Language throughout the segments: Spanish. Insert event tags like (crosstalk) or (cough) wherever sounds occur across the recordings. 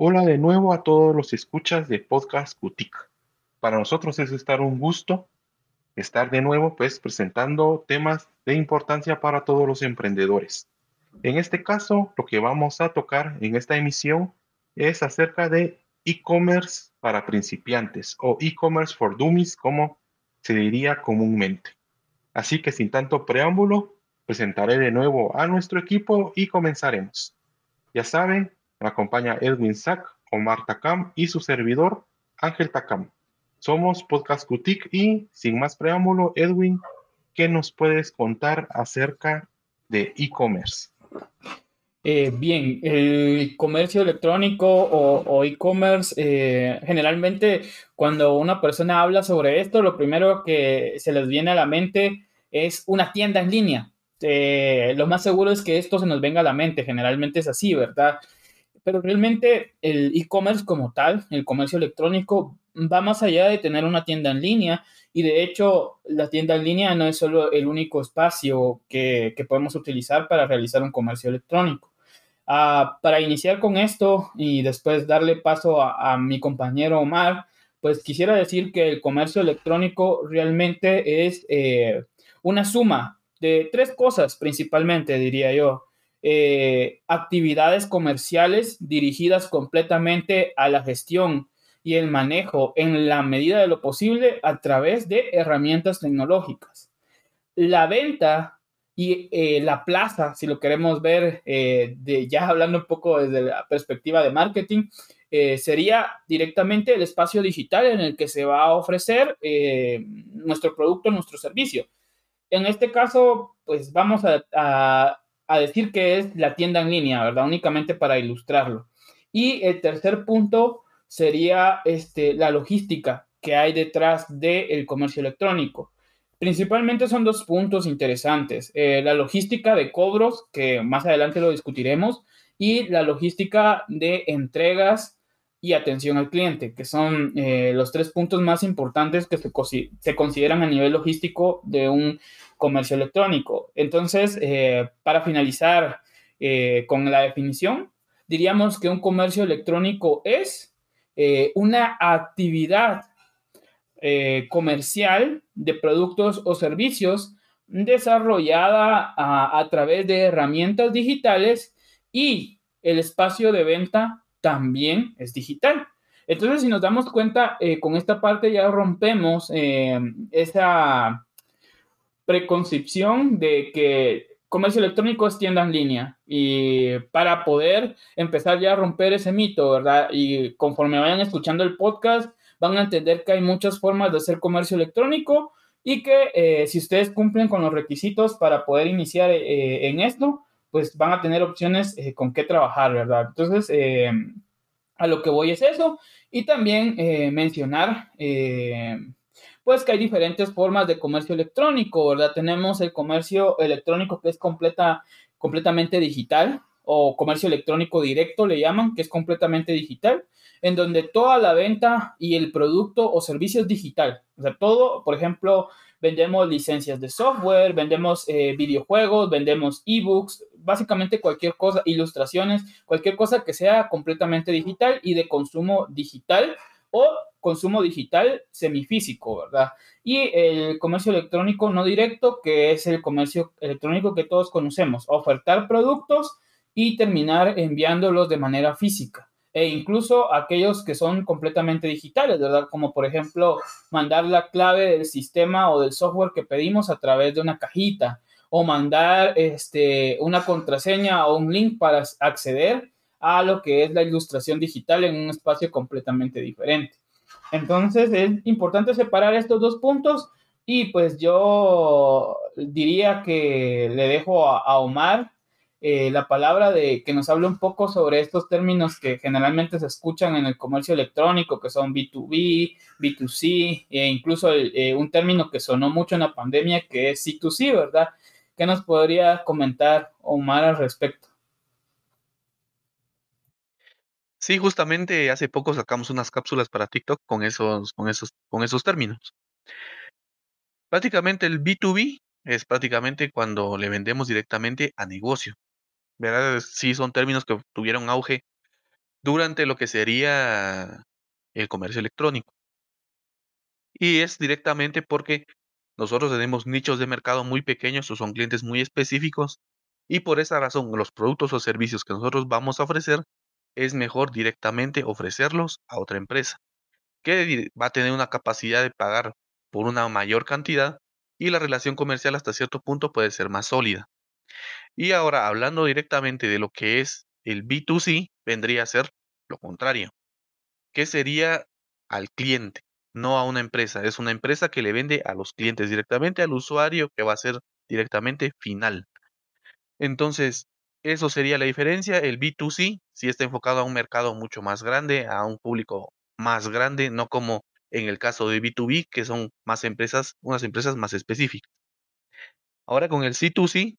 Hola de nuevo a todos los escuchas de Podcast Boutique. Para nosotros es estar un gusto estar de nuevo pues presentando temas de importancia para todos los emprendedores. En este caso, lo que vamos a tocar en esta emisión es acerca de e-commerce para principiantes o e-commerce for dummies, como se diría comúnmente. Así que sin tanto preámbulo, presentaré de nuevo a nuestro equipo y comenzaremos. Ya saben, me acompaña Edwin Sack, Omar Takam y su servidor Ángel Takam. Somos Podcast Boutique y sin más preámbulo, Edwin, ¿qué nos puedes contar acerca de e-commerce? Eh, bien, el comercio electrónico o, e-commerce, eh, generalmente cuando una persona habla sobre esto, lo primero que se les viene a la mente es una tienda en línea. Eh, lo más seguro es que esto se nos venga a la mente, generalmente es así, ¿verdad? Pero realmente el e-commerce como tal, el comercio electrónico, va más allá de tener una tienda en línea y de hecho la tienda en línea no es solo el único espacio que, podemos utilizar para realizar un comercio electrónico. Ah, para iniciar con esto y después darle paso a, mi compañero Omar, pues quisiera decir que el comercio electrónico realmente es eh, una suma de tres cosas principalmente, diría yo. Eh, actividades comerciales dirigidas completamente a la gestión y el manejo en la medida de lo posible a través de herramientas tecnológicas. La venta y eh, la plaza, si lo queremos ver, eh, ya hablando un poco desde la perspectiva de marketing, sería directamente el espacio digital en el que se va a ofrecer nuestro producto, nuestro servicio. En este caso, pues vamos a decir que es la tienda en línea, ¿verdad? Únicamente para ilustrarlo. Y el tercer punto sería este, la logística que hay detrás del comercio electrónico. Principalmente son dos puntos interesantes. Eh, la logística de cobros, que más adelante lo discutiremos, y la logística de entregas y atención al cliente, que son eh, los tres puntos más importantes que se, se, consideran a nivel logístico de un comercio electrónico. Entonces, eh, para finalizar con la definición, diríamos que un comercio electrónico es eh, una actividad eh, comercial de productos o servicios desarrollada a, través de herramientas digitales y el espacio de venta también es digital. Entonces, si nos damos cuenta, eh, con esta parte ya rompemos esa preconcepción de que comercio electrónico es tienda en línea y para poder empezar ya a romper ese mito, ¿verdad? Y conforme vayan escuchando el podcast, van a entender que hay muchas formas de hacer comercio electrónico y que eh, si ustedes cumplen con los requisitos para poder iniciar eh, en esto, pues van a tener opciones eh, con qué trabajar, ¿verdad? Entonces, a lo que voy es eso y también mencionar pues que hay diferentes formas de comercio electrónico, ¿verdad? Tenemos el comercio electrónico que es completa, completamente digital o comercio electrónico directo le llaman, que es completamente digital, en donde toda la venta y el producto o servicio es digital. O sea, todo, por ejemplo, vendemos licencias de software, vendemos eh, videojuegos, vendemos ebooks, básicamente cualquier cosa, ilustraciones, cualquier cosa que sea completamente digital y de consumo digital o consumo digital semifísico, ¿verdad? Y el comercio electrónico no directo, que es el comercio electrónico que todos conocemos, ofertar productos y terminar enviándolos de manera física. E incluso aquellos que son completamente digitales, ¿verdad? Como por ejemplo mandar la clave del sistema o del software que pedimos a través de una cajita o mandar este, una contraseña o un link para acceder a lo que es la ilustración digital en un espacio completamente diferente. Entonces es importante separar estos dos puntos y pues yo diría que le dejo a, Omar eh, la palabra de que nos hable un poco sobre estos términos que generalmente se escuchan en el comercio electrónico, que son B2B, B2C, e incluso eh, un término que sonó mucho en la pandemia, que es C2C, ¿verdad? ¿Qué nos podría comentar Omar al respecto? Sí, justamente hace poco sacamos unas cápsulas para TikTok con esos, con esos, con esos términos. Prácticamente el B2B es prácticamente cuando le vendemos directamente a negocio. ¿Verdad? Sí, son términos que tuvieron auge durante lo que sería el comercio electrónico. Y es directamente porque nosotros tenemos nichos de mercado muy pequeños o son clientes muy específicos y por esa razón los productos o servicios que nosotros vamos a ofrecer es mejor directamente ofrecerlos a otra empresa que va a tener una capacidad de pagar por una mayor cantidad y la relación comercial hasta cierto punto puede ser más sólida. Y ahora, hablando directamente de lo que es el B2C, vendría a ser lo contrario, que sería al cliente, no a una empresa. Es una empresa que le vende a los clientes directamente, al usuario que va a ser directamente final. Entonces, eso sería la diferencia. El B2C si está enfocado a un mercado mucho más grande, a un público más grande, no como en el caso de B2B, que son más empresas, unas empresas más específicas. Ahora con el C2C,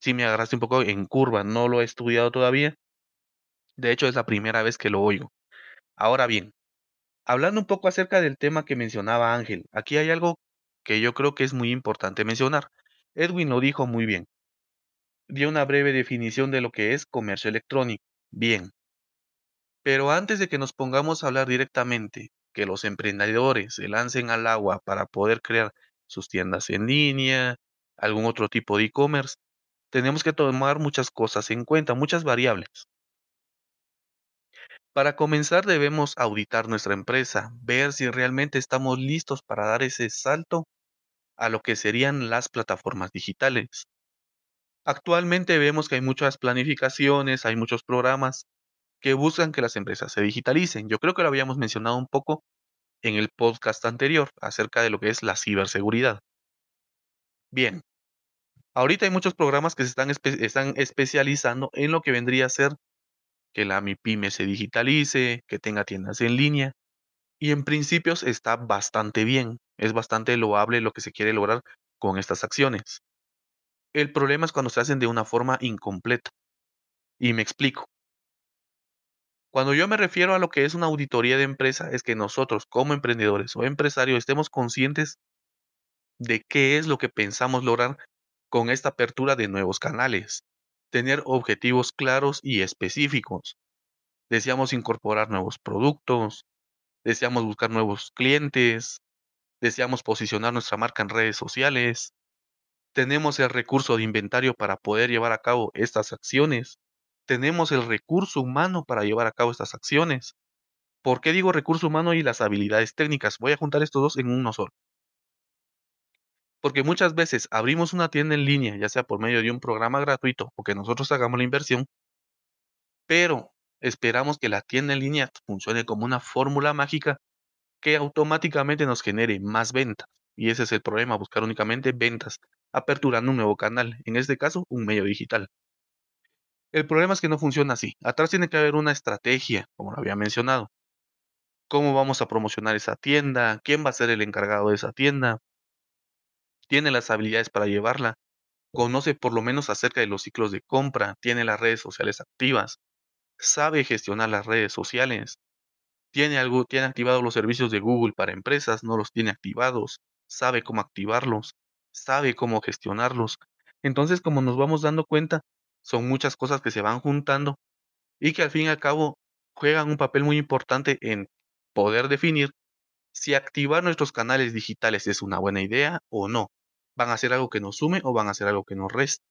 sí me agarraste un poco en curva, no lo he estudiado todavía. De hecho, es la primera vez que lo oigo. Ahora bien, hablando un poco acerca del tema que mencionaba Ángel, aquí hay algo que yo creo que es muy importante mencionar. Edwin lo dijo muy bien. Dio una breve definición de lo que es comercio electrónico. Bien. Pero antes de que nos pongamos a hablar directamente que los emprendedores se lancen al agua para poder crear sus tiendas en línea, algún otro tipo de e-commerce, tenemos que tomar muchas cosas en cuenta, muchas variables. Para comenzar debemos auditar nuestra empresa, ver si realmente estamos listos para dar ese salto a lo que serían las plataformas digitales. Actualmente vemos que hay muchas planificaciones, hay muchos programas que buscan que las empresas se digitalicen. Yo creo que lo habíamos mencionado un poco en el podcast anterior acerca de lo que es la ciberseguridad. Bien, ahorita hay muchos programas que se están, están especializando en lo que vendría a ser que la MIPYME se digitalice, que tenga tiendas en línea. Y en principios está bastante bien, es bastante loable lo que se quiere lograr con estas acciones. El problema es cuando se hacen de una forma incompleta. Y me explico. Cuando yo me refiero a lo que es una auditoría de empresa, es que nosotros como emprendedores o empresarios estemos conscientes de qué es lo que pensamos lograr con esta apertura de nuevos canales. Tener objetivos claros y específicos. Deseamos incorporar nuevos productos, deseamos buscar nuevos clientes, deseamos posicionar nuestra marca en redes sociales, tenemos el recurso de inventario para poder llevar a cabo estas acciones tenemos el recurso humano para llevar a cabo estas acciones. ¿Por qué digo recurso humano y las habilidades técnicas? Voy a juntar estos dos en uno solo. Porque muchas veces abrimos una tienda en línea, ya sea por medio de un programa gratuito o que nosotros hagamos la inversión, pero esperamos que la tienda en línea funcione como una fórmula mágica que automáticamente nos genere más ventas. Y ese es el problema, buscar únicamente ventas, aperturando un nuevo canal, en este caso un medio digital. El problema es que no funciona así. Atrás tiene que haber una estrategia, como lo había mencionado. ¿Cómo vamos a promocionar esa tienda? ¿Quién va a ser el encargado de esa tienda? ¿Tiene las habilidades para llevarla? ¿Conoce por lo menos acerca de los ciclos de compra? ¿Tiene las redes sociales activas? ¿Sabe gestionar las redes sociales? ¿Tiene, algo, ¿Tiene activados los servicios de Google para empresas? ¿No los tiene activados? ¿Sabe cómo activarlos? ¿Sabe cómo gestionarlos? Entonces, como nos vamos dando cuenta, son muchas cosas que se van juntando y que al fin y al cabo juegan un papel muy importante en poder definir si activar nuestros canales digitales es una buena idea o no. ¿Van a ser algo que nos sume o van a ser algo que nos resta?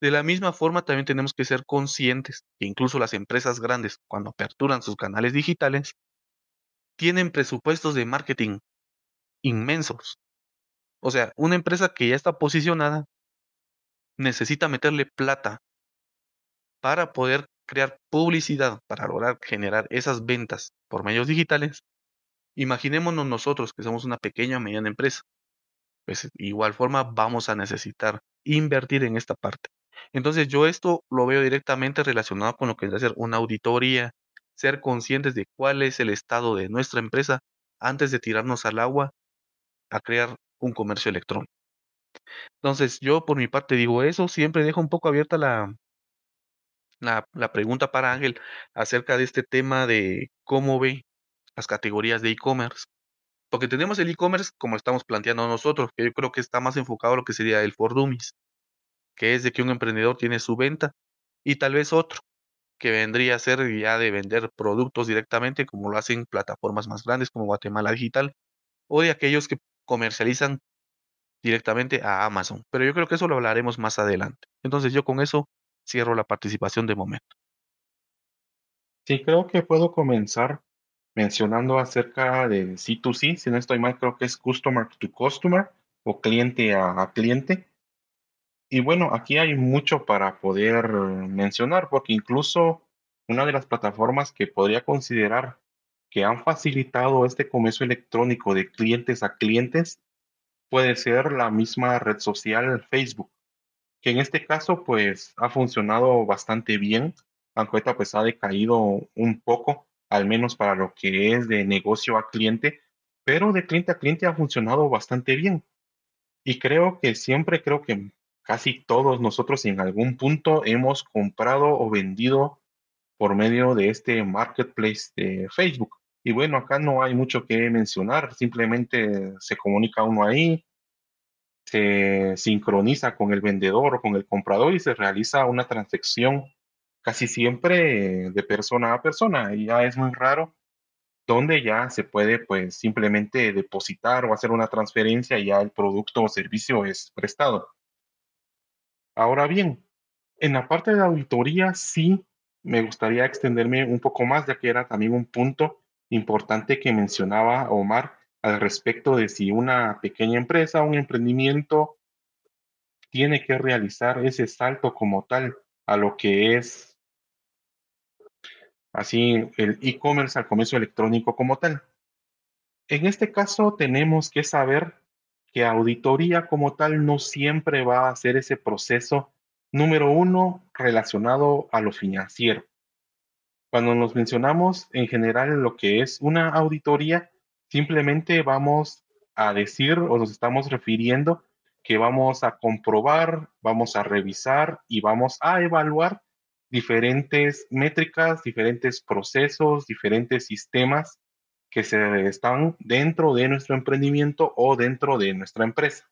De la misma forma, también tenemos que ser conscientes que incluso las empresas grandes, cuando aperturan sus canales digitales, tienen presupuestos de marketing inmensos. O sea, una empresa que ya está posicionada necesita meterle plata para poder crear publicidad, para lograr generar esas ventas por medios digitales. Imaginémonos nosotros que somos una pequeña o mediana empresa. Pues igual forma vamos a necesitar invertir en esta parte. Entonces yo esto lo veo directamente relacionado con lo que es hacer una auditoría, ser conscientes de cuál es el estado de nuestra empresa antes de tirarnos al agua a crear un comercio electrónico. Entonces, yo por mi parte digo eso, siempre dejo un poco abierta la, la, la pregunta para Ángel acerca de este tema de cómo ve las categorías de e-commerce. Porque tenemos el e-commerce como estamos planteando nosotros, que yo creo que está más enfocado a lo que sería el for dummies, que es de que un emprendedor tiene su venta y tal vez otro, que vendría a ser ya de vender productos directamente, como lo hacen plataformas más grandes como Guatemala Digital, o de aquellos que comercializan directamente a Amazon. Pero yo creo que eso lo hablaremos más adelante. Entonces yo con eso cierro la participación de momento. Sí, creo que puedo comenzar mencionando acerca del C2C, si no estoy mal, creo que es Customer to Customer o cliente a, cliente. Y bueno, aquí hay mucho para poder mencionar, porque incluso una de las plataformas que podría considerar que han facilitado este comercio electrónico de clientes a clientes puede ser la misma red social Facebook, que en este caso pues ha funcionado bastante bien, aunque ahorita pues ha decaído un poco al menos para lo que es de negocio a cliente, pero de cliente a cliente ha funcionado bastante bien. Y creo que siempre, creo que casi todos nosotros en algún punto hemos comprado o vendido por medio de este marketplace de Facebook. Y bueno, acá no hay mucho que mencionar, simplemente se comunica uno ahí, se sincroniza con el vendedor o con el comprador y se realiza una transacción casi siempre de persona a persona y ya es muy raro donde ya se puede pues simplemente depositar o hacer una transferencia y ya el producto o servicio es prestado. Ahora bien, en la parte de auditoría sí me gustaría extenderme un poco más, ya que era también un punto importante que mencionaba Omar al respecto de si una pequeña empresa, un emprendimiento, tiene que realizar ese salto como tal a lo que es así el e-commerce al comercio electrónico como tal. En este caso tenemos que saber que auditoría como tal no siempre va a hacer ese proceso número uno relacionado a lo financiero. Cuando nos mencionamos en general lo que es una auditoría, simplemente vamos a decir o nos estamos refiriendo que vamos a comprobar, vamos a revisar y vamos a evaluar diferentes métricas, diferentes procesos, diferentes sistemas que se están dentro de nuestro emprendimiento o dentro de nuestra empresa.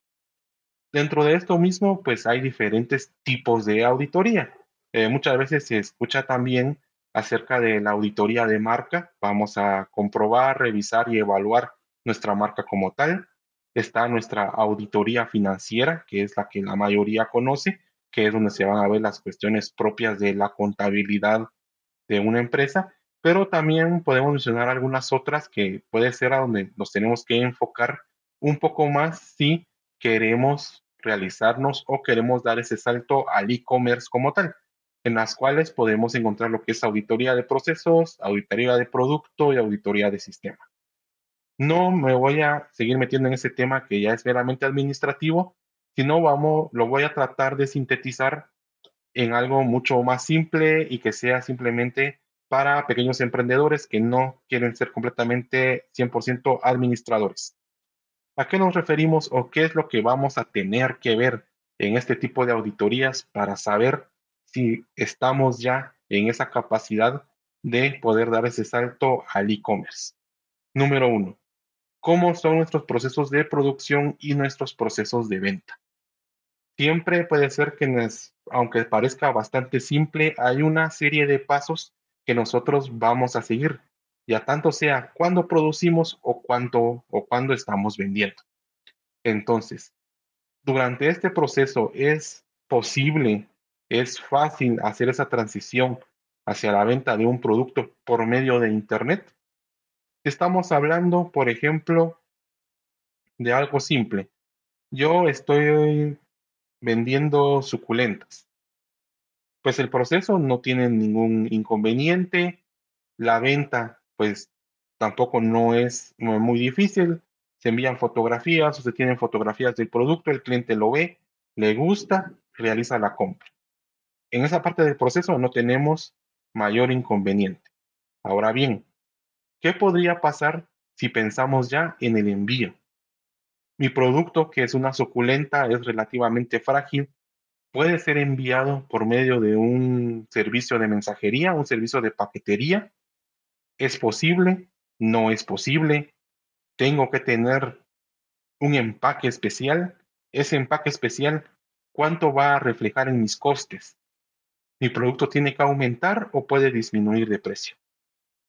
Dentro de esto mismo, pues hay diferentes tipos de auditoría. Eh, muchas veces se escucha también acerca de la auditoría de marca. Vamos a comprobar, revisar y evaluar nuestra marca como tal. Está nuestra auditoría financiera, que es la que la mayoría conoce, que es donde se van a ver las cuestiones propias de la contabilidad de una empresa, pero también podemos mencionar algunas otras que puede ser a donde nos tenemos que enfocar un poco más si queremos realizarnos o queremos dar ese salto al e-commerce como tal, en las cuales podemos encontrar lo que es auditoría de procesos, auditoría de producto y auditoría de sistema. No me voy a seguir metiendo en ese tema que ya es meramente administrativo, si no, vamos, lo voy a tratar de sintetizar en algo mucho más simple y que sea simplemente para pequeños emprendedores que no quieren ser completamente 100% administradores. ¿A qué nos referimos o qué es lo que vamos a tener que ver en este tipo de auditorías para saber si estamos ya en esa capacidad de poder dar ese salto al e-commerce? Número uno, ¿cómo son nuestros procesos de producción y nuestros procesos de venta? Siempre puede ser que, aunque parezca bastante simple, hay una serie de pasos que nosotros vamos a seguir, ya tanto sea cuando producimos o cuando, o cuando estamos vendiendo. Entonces, durante este proceso es posible, es fácil hacer esa transición hacia la venta de un producto por medio de Internet. Estamos hablando, por ejemplo, de algo simple. Yo estoy vendiendo suculentas. Pues el proceso no tiene ningún inconveniente, la venta pues tampoco no es muy difícil, se envían fotografías o se tienen fotografías del producto, el cliente lo ve, le gusta, realiza la compra. En esa parte del proceso no tenemos mayor inconveniente. Ahora bien, ¿qué podría pasar si pensamos ya en el envío? Mi producto, que es una suculenta, es relativamente frágil. Puede ser enviado por medio de un servicio de mensajería, un servicio de paquetería. ¿Es posible? ¿No es posible? ¿Tengo que tener un empaque especial? Ese empaque especial, ¿cuánto va a reflejar en mis costes? mi producto tiene que aumentar o puede disminuir de precio.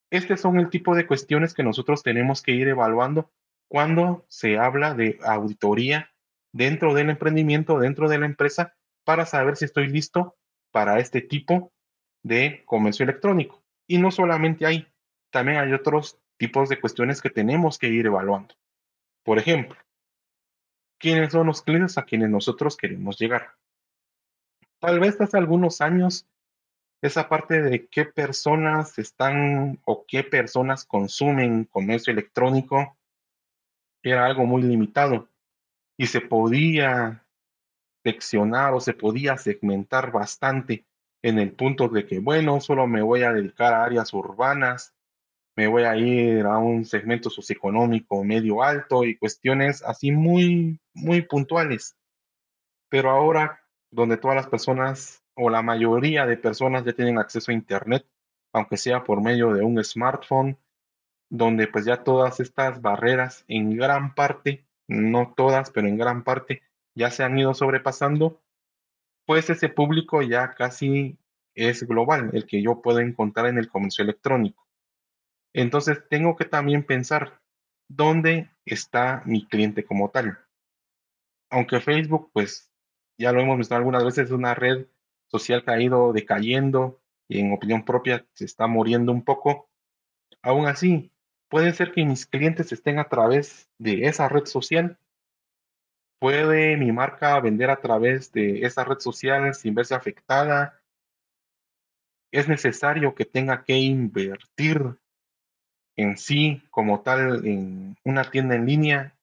Estos son el tipo de cuestiones que nosotros tenemos que ir evaluando cuando se habla de auditoría dentro del emprendimiento, dentro de la empresa, para saber si estoy listo para este tipo de comercio electrónico. Y no solamente hay, también hay otros tipos de cuestiones que tenemos que ir evaluando. Por ejemplo, ¿quiénes son los clientes a quienes nosotros queremos llegar? Tal vez hace algunos años esa parte de qué personas están o qué personas consumen comercio electrónico era algo muy limitado y se podía seccionar o se podía segmentar bastante en el punto de que, bueno, solo me voy a dedicar a áreas urbanas, me voy a ir a un segmento socioeconómico medio alto y cuestiones así muy, muy puntuales. Pero ahora, donde todas las personas o la mayoría de personas ya tienen acceso a Internet, aunque sea por medio de un smartphone, donde pues ya todas estas barreras en gran parte, no todas, pero en gran parte, ya se han ido sobrepasando, pues ese público ya casi es global, el que yo puedo encontrar en el comercio electrónico. Entonces tengo que también pensar dónde está mi cliente como tal. Aunque Facebook, pues ya lo hemos visto algunas veces, es una red social que ha ido decayendo y en opinión propia se está muriendo un poco. Aún así, puede ser que mis clientes estén a través de esa red social ¿Puede mi marca vender a través de esa red social sin verse afectada? ¿Es necesario que tenga que invertir en sí como tal en una tienda en línea?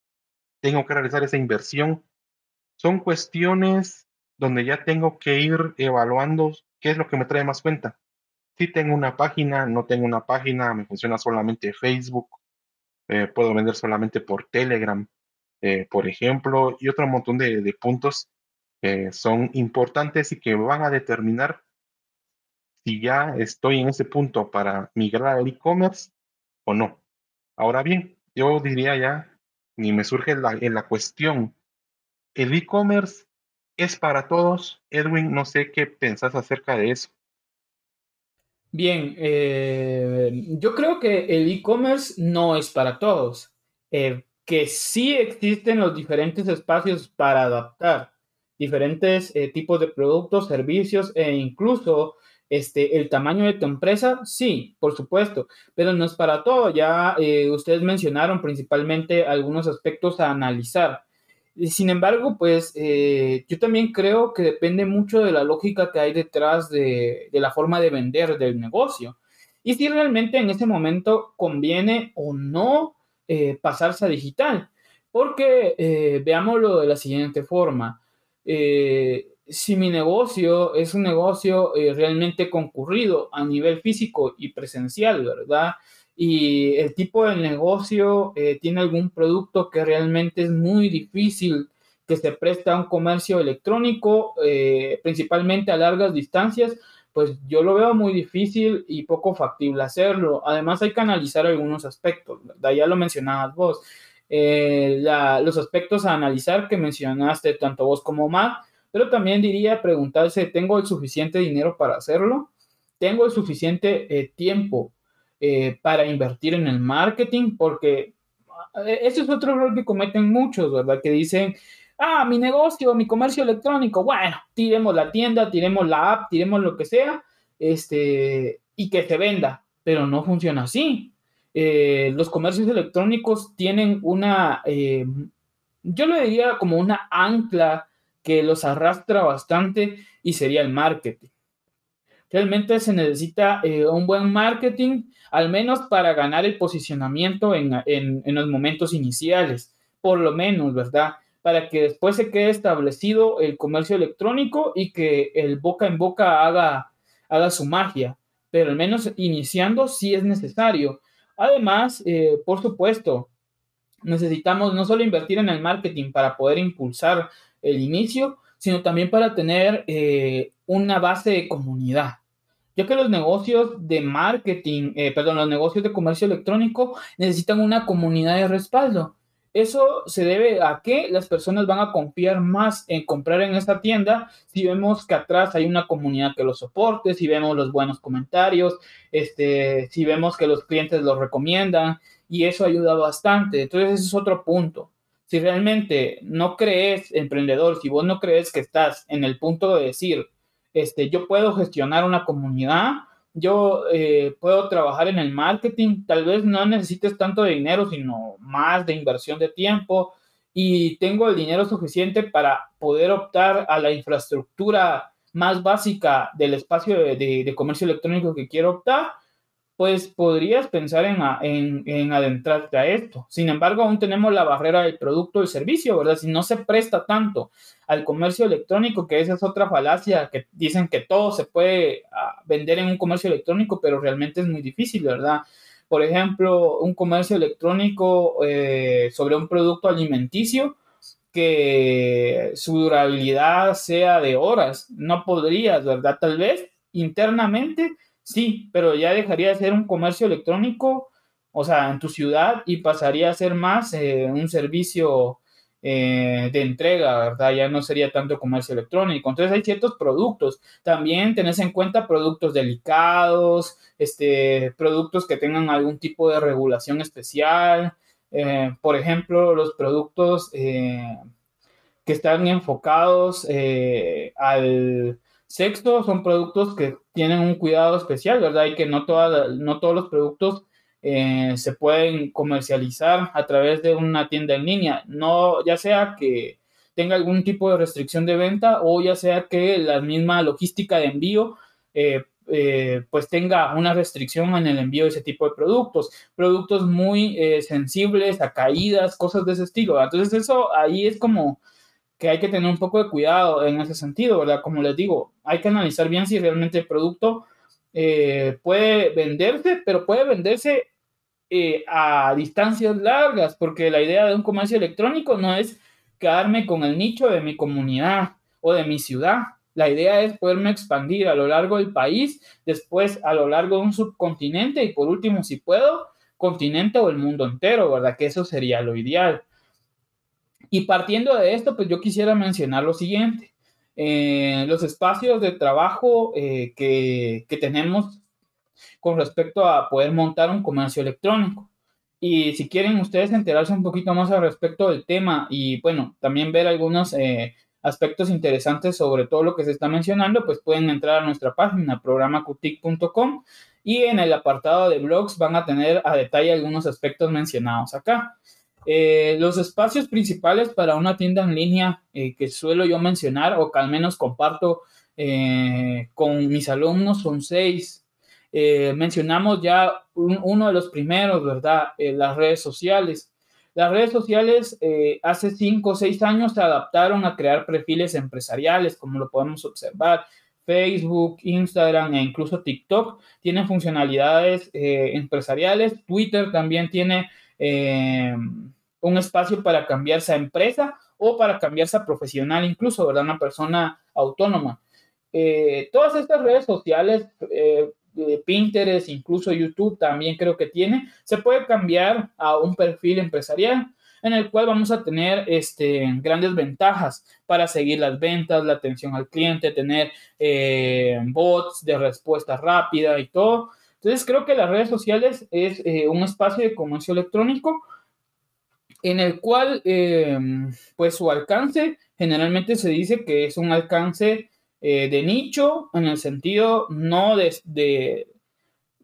¿Tengo que realizar esa inversión? Son cuestiones donde ya tengo que ir evaluando qué es lo que me trae más cuenta. Si tengo una página, no tengo una página, me funciona solamente Facebook, eh, puedo vender solamente por Telegram eh, por ejemplo, y otro montón de, puntos que son importantes y que van a determinar si ya estoy en ese punto para migrar al e-commerce o no. Ahora bien, yo diría ya, ni me surge la, en la cuestión, ¿el e-commerce es para todos? Edwin, no sé qué pensás acerca de eso. Bien, eh, yo creo que el e-commerce no es para todos. Eh, que sí existen los diferentes espacios para adaptar diferentes eh, tipos de productos, servicios e incluso este, el tamaño de tu empresa, sí, por supuesto, pero no es para todo. Ya eh, ustedes mencionaron principalmente algunos aspectos a analizar. Sin embargo, pues eh, yo también creo que depende mucho de la lógica que hay detrás de, la forma de vender del negocio. Y si realmente en ese momento conviene o no eh, pasarse a digital. Porque eh, veámoslo de la siguiente forma. Si mi negocio es un negocio realmente concurrido a nivel físico y presencial, ¿verdad? Y el tipo de negocio tiene algún producto que realmente es muy difícil que se presta a un comercio electrónico, principalmente a largas distancias, pues yo lo veo muy difícil y poco factible hacerlo. Además hay que analizar algunos aspectos, ¿verdad? Ya lo mencionabas vos. Eh, los aspectos a analizar que mencionaste tanto vos como Matt, pero también diría preguntarse, ¿tengo el suficiente dinero para hacerlo? ¿Tengo el suficiente eh, tiempo eh, para invertir en el marketing? Porque ese es otro error que cometen muchos, ¿verdad? Que dicen, ah, mi negocio, mi comercio electrónico, bueno, tiremos la tienda, tiremos la app, tiremos lo que sea, este, y que se venda, pero no funciona así. Eh, los comercios electrónicos tienen una, eh, yo le diría como una ancla que los arrastra bastante y sería el marketing. Realmente se necesita eh, un buen marketing, al menos para ganar el posicionamiento en, en los momentos iniciales, por lo menos, ¿verdad? para que después se quede establecido el comercio electrónico y que el boca en boca haga, haga su magia. Pero al menos iniciando sí es necesario. Además, eh, por supuesto, necesitamos no solo invertir en el marketing para poder impulsar el inicio, sino también para tener eh, una base de comunidad. Ya que los negocios de marketing, eh, perdón, los negocios de comercio electrónico necesitan una comunidad de respaldo Eso se debe a que las personas van a confiar más en comprar en esta tienda si vemos que atrás hay una comunidad que lo soporte, si vemos los buenos comentarios, este, si vemos que los clientes lo recomiendan y eso ayuda bastante. Entonces ese es otro punto. Si realmente no crees, emprendedor, si vos no crees que estás en el punto de decir, este, yo puedo gestionar una comunidad, yo eh, puedo trabajar en el marketing, tal vez no necesites tanto de dinero, sino más de inversión de tiempo y tengo el dinero suficiente para poder optar a la infraestructura más básica del espacio de comercio electrónico que quiero optar, pues podrías pensar en, en, adentrarte a esto. Sin embargo, aún tenemos la barrera del producto o el servicio, ¿verdad? Si no se presta tanto al comercio electrónico, que esa es otra falacia, que dicen que todo se puede ah, vender en un comercio electrónico, pero realmente es muy difícil, ¿verdad? Por ejemplo, un comercio electrónico eh, sobre un producto alimenticio que su durabilidad sea de horas, no podrías, ¿verdad? Tal vez internamente Sí, pero ya dejaría de ser un comercio electrónico, o sea, en tu ciudad y pasaría a ser más eh, un servicio eh, de entrega, ¿verdad? Ya no sería tanto comercio electrónico. Entonces hay ciertos productos. También tenés en cuenta productos delicados, este, productos que tengan algún tipo de regulación especial. Eh, por ejemplo, los productos que están enfocados al Sexto, son productos que tienen un cuidado especial, ¿verdad? Y que no, no todos los productos eh, se pueden comercializar a través de una tienda en línea, no, ya sea que tenga algún tipo de restricción de venta o ya sea que la misma logística de envío eh, eh, pues tenga una restricción en el envío de ese tipo de productos, productos muy sensibles a caídas, cosas de ese estilo. Entonces eso ahí es como que hay que tener un poco de cuidado en ese sentido, ¿verdad? Como les digo, hay que analizar bien si realmente el producto eh, puede venderse, pero puede venderse eh, a distancias largas, porque la idea de un comercio electrónico no es quedarme con el nicho de mi comunidad o de mi ciudad. La idea es poderme expandir a lo largo del país, después a lo largo de un subcontinente y por último, si puedo, continente o el mundo entero, ¿verdad? Que eso sería lo ideal. Y partiendo de esto, pues yo quisiera mencionar lo siguiente. Eh, los espacios de trabajo eh, que, que, tenemos con respecto a poder montar un comercio electrónico. Y si quieren ustedes enterarse un poquito más al respecto del tema y bueno, también ver algunos eh, aspectos interesantes sobre todo lo que se está mencionando, pues pueden entrar a nuestra página programacutic.com y en el apartado de blogs van a tener a detalle algunos aspectos mencionados acá. Eh, los espacios principales para una tienda en línea eh, que suelo yo mencionar o que al menos comparto eh, con mis alumnos son seis. mencionamos ya uno de los primeros, ¿verdad? las redes sociales. Las redes sociales hace cinco o seis años se adaptaron a crear perfiles empresariales, como lo podemos observar. Facebook, Instagram e incluso TikTok tienen funcionalidades empresariales. Twitter también tiene eh, un espacio para cambiarse a empresa o para cambiarse a profesional, incluso, ¿verdad? Una persona autónoma. Eh, todas estas redes sociales, eh, Pinterest, incluso YouTube también creo que tiene, se puede cambiar a un perfil empresarial en el cual vamos a tener este, grandes ventajas para seguir las ventas, la atención al cliente, tener bots de respuesta rápida y todo. Entonces creo que las redes sociales es eh, un espacio de comercio electrónico en el cual eh, pues su alcance generalmente se dice que es un alcance eh, de nicho en el sentido no de,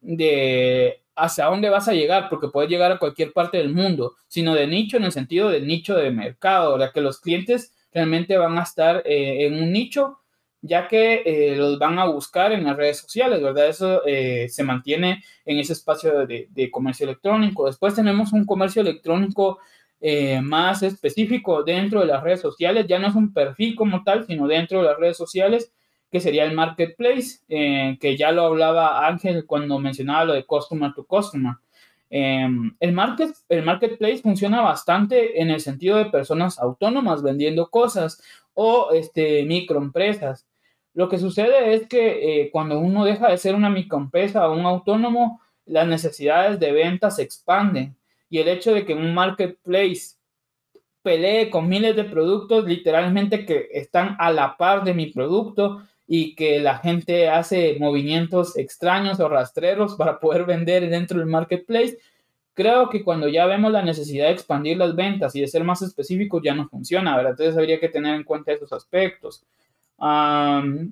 de, hacia dónde vas a llegar, porque puedes llegar a cualquier parte del mundo, sino de nicho en el sentido de nicho de mercado, la que los clientes realmente van a estar en un nicho ya que eh, los van a buscar en las redes sociales, ¿verdad? Eso eh, se mantiene en ese espacio de, comercio electrónico. Después tenemos un comercio electrónico eh, más específico dentro de las redes sociales, ya no es un perfil como tal, sino dentro de las redes sociales, que sería el marketplace, que ya lo hablaba Ángel cuando mencionaba lo de customer to customer. Em, el, market, el marketplace funciona bastante en el sentido de personas autónomas vendiendo cosas o este, microempresas. Lo que sucede es que eh, cuando uno deja de ser una microempresa o un autónomo, las necesidades de venta se expanden y el hecho de que un marketplace pelee con miles de productos literalmente que están a la par de mi producto y que la gente hace movimientos extraños o rastreros para poder vender dentro del marketplace. Creo que cuando ya vemos la necesidad de expandir las ventas y de ser más específicos ya no funciona, ¿verdad? Entonces habría que tener en cuenta esos aspectos.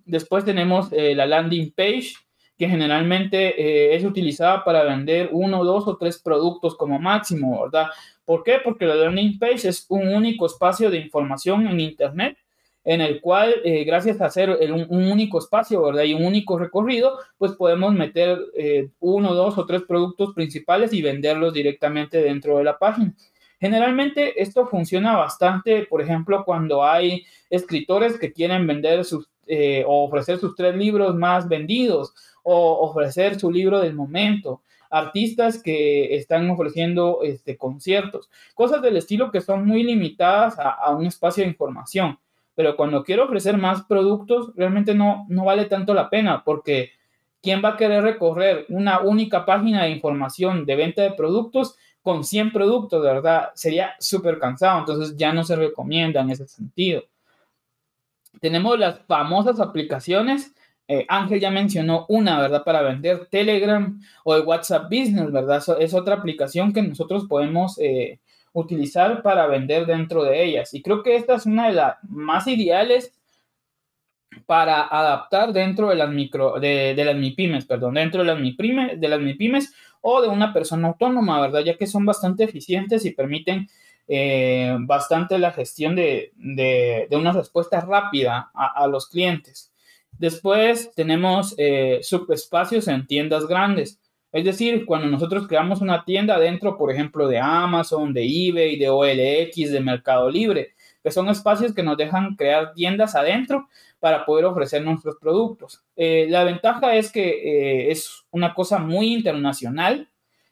Después tenemos eh, la landing page, que generalmente eh, es utilizada para vender uno, dos o tres productos como máximo, ¿verdad? ¿Por qué? Porque la landing page es un único espacio de información en Internet en el cual, eh, gracias a hacer un, único espacio, ¿verdad? Y un único recorrido, pues podemos meter uno, dos o tres productos principales y venderlos directamente dentro de la página. Generalmente esto funciona bastante, por ejemplo, cuando hay escritores que quieren vender sus, eh, o ofrecer sus tres libros más vendidos o ofrecer su libro del momento artistas que están ofreciendo este, conciertos, cosas del estilo que son muy limitadas a, un espacio de información. Pero cuando quiero ofrecer más productos, realmente no, no vale tanto la pena porque ¿quién va a querer recorrer una única página de información de venta de productos con 100 productos, de verdad? Sería súper cansado, entonces ya no se recomienda en ese sentido. Tenemos las famosas aplicaciones eh, Ángel ya mencionó una, ¿verdad? Para vender Telegram o el WhatsApp Business, ¿verdad? es otra aplicación que nosotros podemos eh, utilizar para vender dentro de ellas. Y creo que esta es una de las más ideales para adaptar dentro de las micro, de, las MIPIMES, perdón, dentro de las, MIPIMES, de las MIPIMES o de una persona autónoma, ¿verdad? Ya que son bastante eficientes y permiten eh, bastante la gestión de, una respuesta rápida a los clientes. Después tenemos eh, subespacios en tiendas grandes. Es decir, cuando nosotros creamos una tienda dentro, por ejemplo, de Amazon, de eBay, de OLX, de Mercado Libre, que son espacios que nos dejan crear tiendas adentro para poder ofrecer nuestros productos. Eh, la ventaja es que eh, es una cosa muy internacional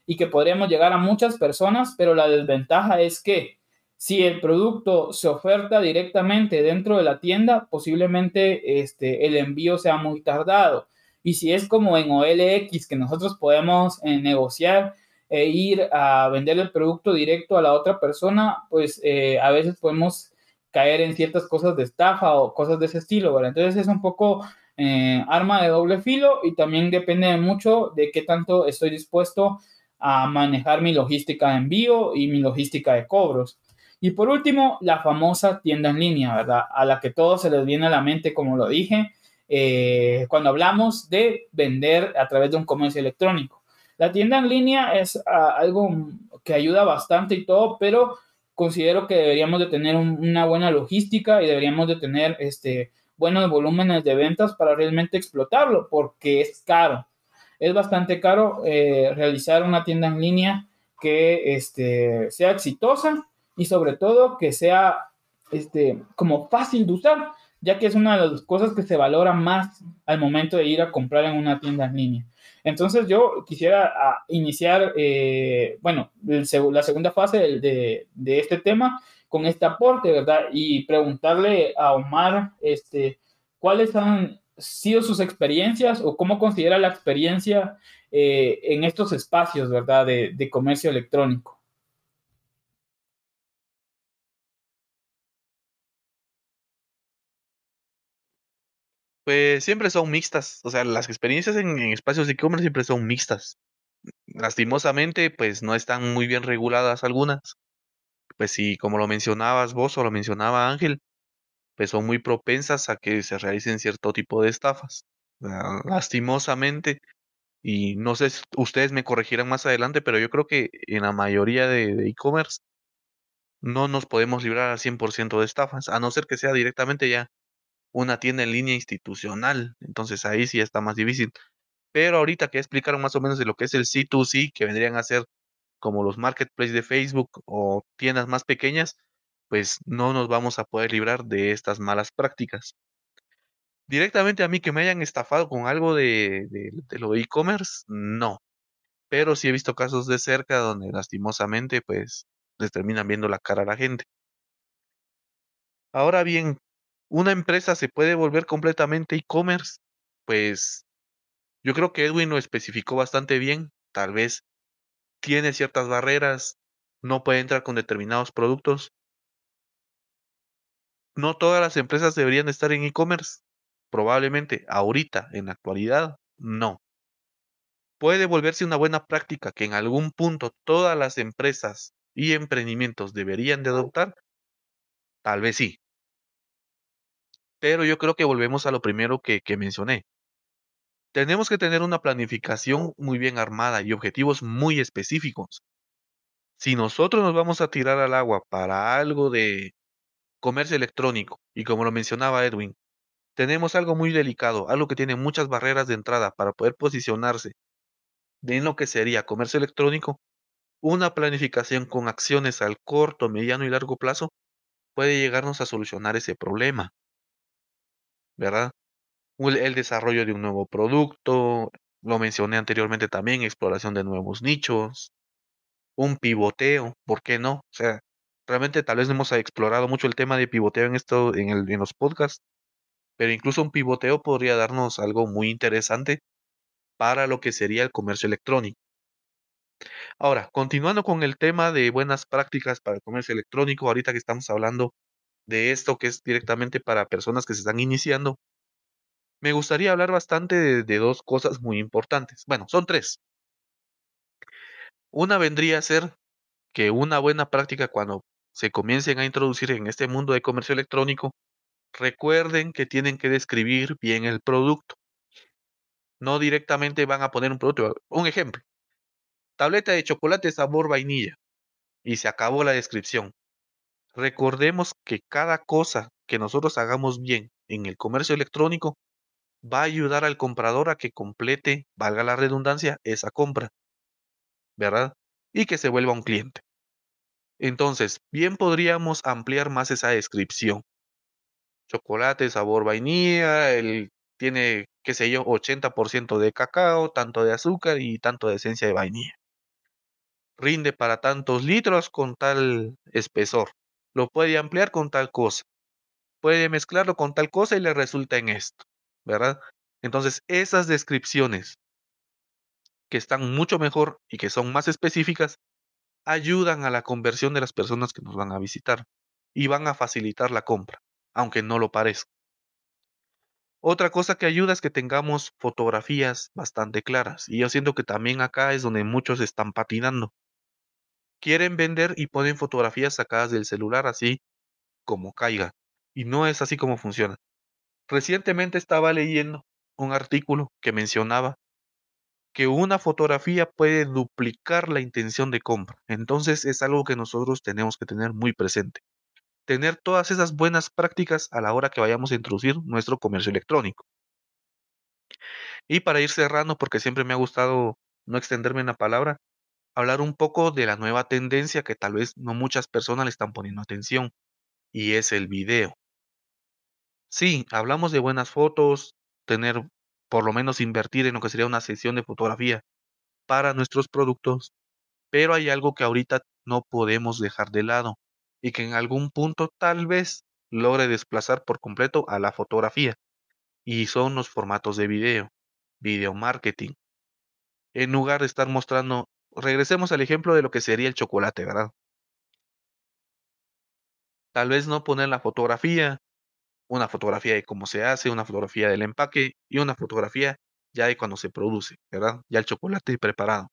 y que podríamos llegar a muchas personas, pero la desventaja es que si el producto se oferta directamente dentro de la tienda, posiblemente este, el envío sea muy tardado. Y si es como en OLX, que nosotros podemos eh, negociar e ir a vender el producto directo a la otra persona, pues eh, a veces podemos caer en ciertas cosas de estafa o cosas de ese estilo, Entonces es un poco eh, arma de doble filo y también depende mucho de qué tanto estoy dispuesto a manejar mi logística de envío y mi logística de cobros. Y por último, la famosa tienda en línea, ¿verdad? A la que todos se les viene a la mente, como lo dije, eh, cuando hablamos de vender a través de un comercio electrónico. La tienda en línea es ah, algo que ayuda bastante y todo, pero considero que deberíamos de tener una buena logística y deberíamos de tener este, buenos volúmenes de ventas para realmente explotarlo, porque es caro. Es bastante caro eh, realizar una tienda en línea que este, sea exitosa y sobre todo que sea este, como fácil de usar, ya que es una de las cosas que se valora más al momento de ir a comprar en una tienda en línea. Entonces yo quisiera ah, iniciar, eh, bueno, la segunda fase de, este tema con este aporte, ¿verdad? Y preguntarle a Omar, este, ¿cuáles han sido sus experiencias o cómo considera la experiencia eh, en estos espacios, ¿verdad? De comercio electrónico. Pues siempre son mixtas, o sea, las experiencias en, espacios de e-commerce siempre son mixtas. Lastimosamente, pues no están muy bien reguladas algunas. Pues sí, como lo mencionabas vos o lo mencionaba Ángel, pues son muy propensas a que se realicen cierto tipo de estafas. lastimosamente, y no sé si ustedes me corregirán más adelante, pero yo creo que en la mayoría de e-commerce no nos podemos librar al 100% de estafas, a no ser que sea directamente ya una tienda en línea institucional. Entonces ahí sí está más difícil. Pero ahorita que explicaron más o menos de lo que es el C2C, que vendrían a ser como los marketplaces de Facebook o tiendas más pequeñas, pues no nos vamos a poder librar de estas malas prácticas. Directamente a mí que me hayan estafado con algo de, de lo de e-commerce, no. Pero sí he visto casos de cerca donde lastimosamente pues les terminan viendo la cara a la gente. Ahora bien, una empresa se puede volver completamente e-commerce, pues yo creo que Edwin lo especificó bastante bien. Tal vez tiene ciertas barreras, no puede entrar con determinados productos, No todas las empresas deberían estar en e-commerce. Probablemente ahorita, en la actualidad, no. Puede volverse una buena práctica que en algún punto todas las empresas y emprendimientos deberían de adoptar. Tal vez sí. Pero yo creo que volvemos a lo primero que, mencioné. Tenemos que tener una planificación muy bien armada y objetivos muy específicos. Si nosotros nos vamos a tirar al agua para algo de comercio electrónico, y como lo mencionaba Edwin, tenemos algo muy delicado, algo que tiene muchas barreras de entrada para poder posicionarse en lo que sería comercio electrónico, una planificación con acciones al corto, mediano y largo plazo puede llegarnos a solucionar ese problema. ¿Verdad? El desarrollo de un nuevo producto, lo mencioné anteriormente también, exploración de nuevos nichos, un pivoteo, ¿por qué no? O sea, realmente tal vez no hemos explorado mucho el tema de pivoteo en esto, en, en los podcasts, pero incluso un pivoteo podría darnos algo muy interesante para lo que sería el comercio electrónico. Ahora, continuando con el tema de buenas prácticas para el comercio electrónico, ahorita que estamos hablando de esto que es directamente para personas que se están iniciando, me gustaría hablar bastante de, dos cosas muy importantes. Bueno, son tres. Una vendría a ser que una buena práctica cuando se comiencen a introducir en este mundo de comercio electrónico, recuerden que tienen que describir bien el producto. No directamente van a poner un producto. Un ejemplo, tableta de chocolate sabor vainilla. Y se acabó la descripción. Recordemos que cada cosa que nosotros hagamos bien en el comercio electrónico va a ayudar al comprador a que complete, valga la redundancia, esa compra. ¿Verdad? Y que se vuelva un cliente. Entonces, bien podríamos ampliar más esa descripción. Chocolate, sabor vainilla, el, tiene, qué sé yo, 80% de cacao, tanto de azúcar y tanto de esencia de vainilla. Rinde para tantos litros con tal espesor. Lo puede ampliar con tal cosa. Puede mezclarlo con tal cosa y le resulta en esto, ¿verdad? Entonces, esas descripciones que están mucho mejor y que son más específicas, ayudan a la conversión de las personas que nos van a visitar y van a facilitar la compra, aunque no lo parezca. Otra cosa que ayuda es que tengamos fotografías bastante claras y yo siento que también acá es donde muchos están patinando. Quieren vender y ponen fotografías sacadas del celular así como caiga y no es así como funciona. Recientemente estaba leyendo un artículo que mencionaba que una fotografía puede duplicar la intención de compra. Entonces es algo que nosotros tenemos que tener muy presente. Tener todas esas buenas prácticas a la hora que vayamos a introducir nuestro comercio electrónico. Y para ir cerrando, porque siempre me ha gustado no extenderme en la palabra, hablar un poco de la nueva tendencia que tal vez no muchas personas le están poniendo atención, y es el video. Sí, hablamos de buenas fotos, tener por lo menos invertir en lo que sería una sesión de fotografía para nuestros productos, pero hay algo que ahorita no podemos dejar de lado y que en algún punto tal vez logre desplazar por completo a la fotografía, y son los formatos de video, video marketing. En lugar de estar mostrando, regresemos al ejemplo de lo que sería el chocolate, ¿verdad? Tal vez no poner la fotografía, una fotografía de cómo se hace, una fotografía del empaque y una fotografía ya de cuando se produce, ¿verdad? Ya el chocolate preparado.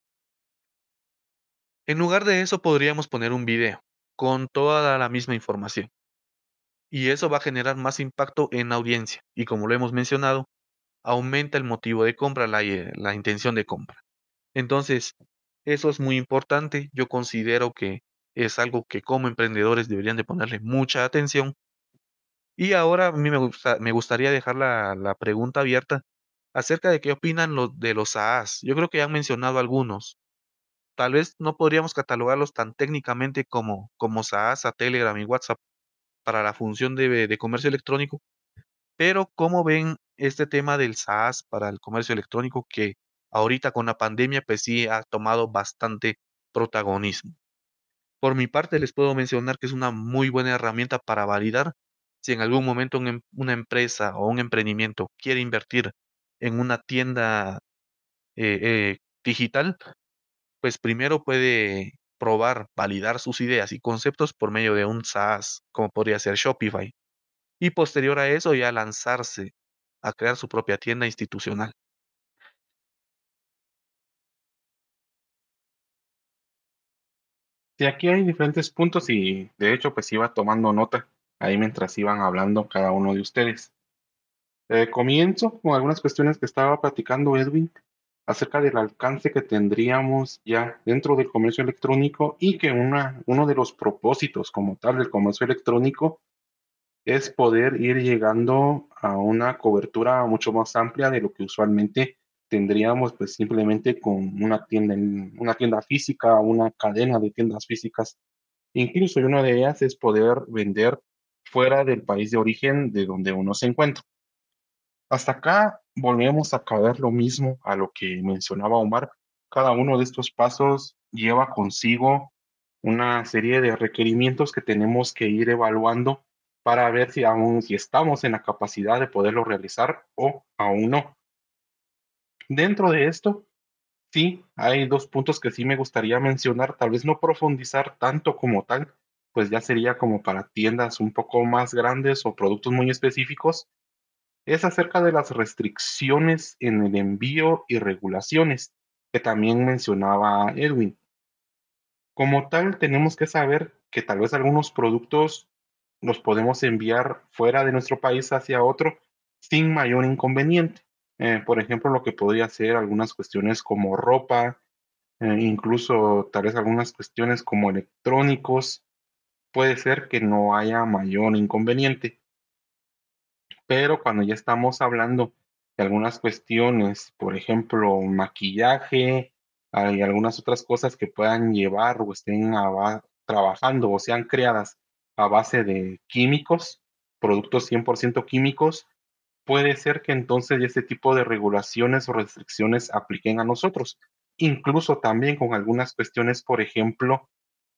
En lugar de eso podríamos poner un video con toda la misma información. Y eso va a generar más impacto en la audiencia. Y como lo hemos mencionado, aumenta el motivo de compra, la, eh, la intención de compra. Entonces, eso es muy importante. Yo considero que es algo que como emprendedores deberían de ponerle mucha atención y ahora a mí me, gusta, me gustaría dejar la, la, pregunta abierta acerca de qué opinan los de los SaaS. Yo creo que ya han mencionado algunos. Tal vez no podríamos catalogarlos tan técnicamente como, como SaaS a Telegram y WhatsApp para la función de, de comercio electrónico, pero ¿cómo ven este tema del SaaS para el comercio electrónico que ahorita con la pandemia pues sí ha tomado bastante protagonismo? Por mi parte les puedo mencionar que es una muy buena herramienta para validar si en algún momento em, una empresa o un emprendimiento quiere invertir en una tienda eh, eh, digital, pues primero puede probar, validar sus ideas y conceptos por medio de un SaaS, como podría ser Shopify. y posterior a eso ya lanzarse a crear su propia tienda institucional. Sí, aquí hay diferentes puntos y de hecho pues iba tomando nota ahí mientras iban hablando cada uno de ustedes. Eh, comienzo con algunas cuestiones que estaba platicando Edwin acerca del alcance que tendríamos ya dentro del comercio electrónico y que una, uno de los propósitos como tal del comercio electrónico es poder ir llegando a una cobertura mucho más amplia de lo que usualmente tendríamos pues simplemente con una tienda, una tienda física, una cadena de tiendas físicas. Incluso una de ellas es poder vender fuera del país de origen de donde uno se encuentra. Hasta acá volvemos a caer lo mismo a lo que mencionaba Omar. Cada uno de estos pasos lleva consigo una serie de requerimientos que tenemos que ir evaluando para ver si aún si estamos en la capacidad de poderlo realizar o aún no. Dentro de esto, sí, hay dos puntos que sí me gustaría mencionar, tal vez no profundizar tanto como tal, pues ya sería como para tiendas un poco más grandes o productos muy específicos, es acerca de las restricciones en el envío y regulaciones, que también mencionaba Edwin. Como tal, tenemos que saber que tal vez algunos productos los podemos enviar fuera de nuestro país hacia otro sin mayor inconveniente. Eh, por ejemplo, lo que podría ser algunas cuestiones como ropa, eh, incluso tal vez algunas cuestiones como electrónicos, puede ser que no haya mayor inconveniente. Pero cuando ya estamos hablando de algunas cuestiones, por ejemplo, maquillaje, hay algunas otras cosas que puedan llevar o estén trabajando o sean creadas a base de químicos, productos 100% químicos, puede ser que entonces ese tipo de regulaciones o restricciones apliquen a nosotros. Incluso también con algunas cuestiones, por ejemplo,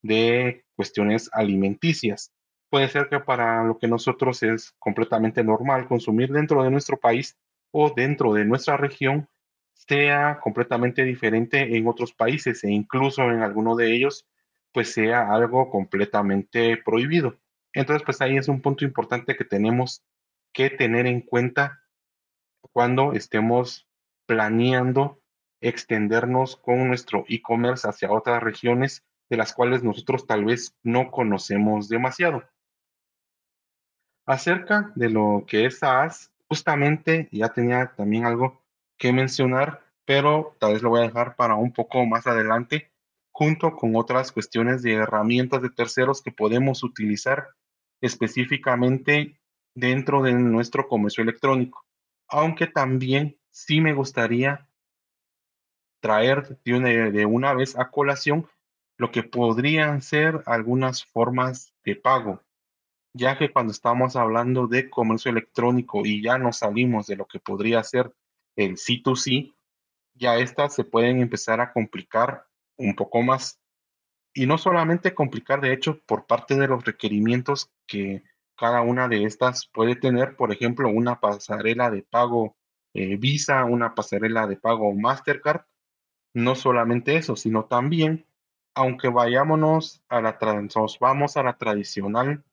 de cuestiones alimenticias. Puede ser que para lo que nosotros es completamente normal consumir dentro de nuestro país o dentro de nuestra región, sea completamente diferente en otros países e incluso en alguno de ellos pues sea algo completamente prohibido. Entonces, pues ahí es un punto importante que tenemos que tener en cuenta cuando estemos planeando extendernos con nuestro e-commerce hacia otras regiones de las cuales nosotros tal vez no conocemos demasiado. Acerca de lo que es SaaS, justamente ya tenía también algo que mencionar, pero tal vez lo voy a dejar para un poco más adelante junto con otras cuestiones de herramientas de terceros que podemos utilizar específicamente dentro de nuestro comercio electrónico. Aunque también sí me gustaría traer de una, vez a colación lo que podrían ser algunas formas de pago, ya que cuando estamos hablando de comercio electrónico y ya nos salimos de lo que podría ser el C2C, ya estas se pueden empezar a complicar un poco más. Y no solamente complicar, de hecho, por parte de los requerimientos que cada una de estas puede tener, por ejemplo, una pasarela de pago eh, Visa, una pasarela de pago Mastercard. No solamente eso, sino también, aunque vayámonos a la, vamos a la tradicional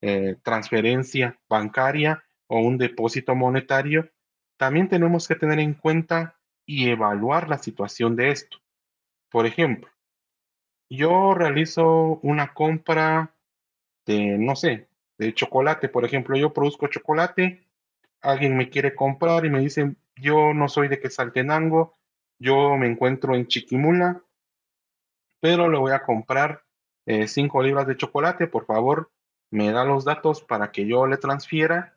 eh, transferencia bancaria o un depósito monetario, también tenemos que tener en cuenta y evaluar la situación de esto. Por ejemplo, yo realizo una compra de, no sé, de chocolate. Por ejemplo, yo produzco chocolate, alguien me quiere comprar y me dice, yo no soy de Quesaltenango, yo me encuentro en Chiquimula, pero le voy a comprar 5 eh, libras de chocolate, por favor, me da los datos para que yo le transfiera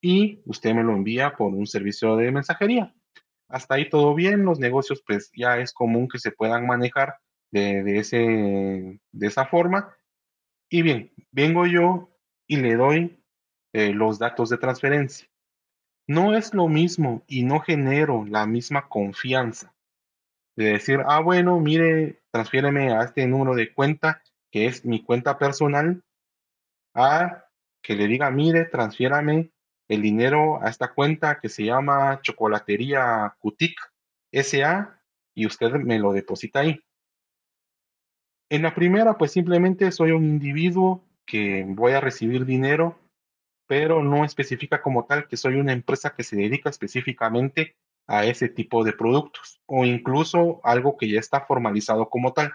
y usted me lo envía por un servicio de mensajería hasta ahí todo bien, los negocios pues ya es común que se puedan manejar de, ese, de esa forma. Y bien, vengo yo y le doy eh, los datos de transferencia. No es lo mismo y no genero la misma confianza de decir, ah, bueno, mire, transfiéreme a este número de cuenta que es mi cuenta personal, a que le diga, mire, transfiérame el dinero a esta cuenta que se llama Chocolatería Cutic SA y usted me lo deposita ahí. En la primera, pues simplemente soy un individuo que voy a recibir dinero pero no especifica como tal que soy una empresa que se dedica específicamente a ese tipo de productos o incluso algo que ya está formalizado como tal.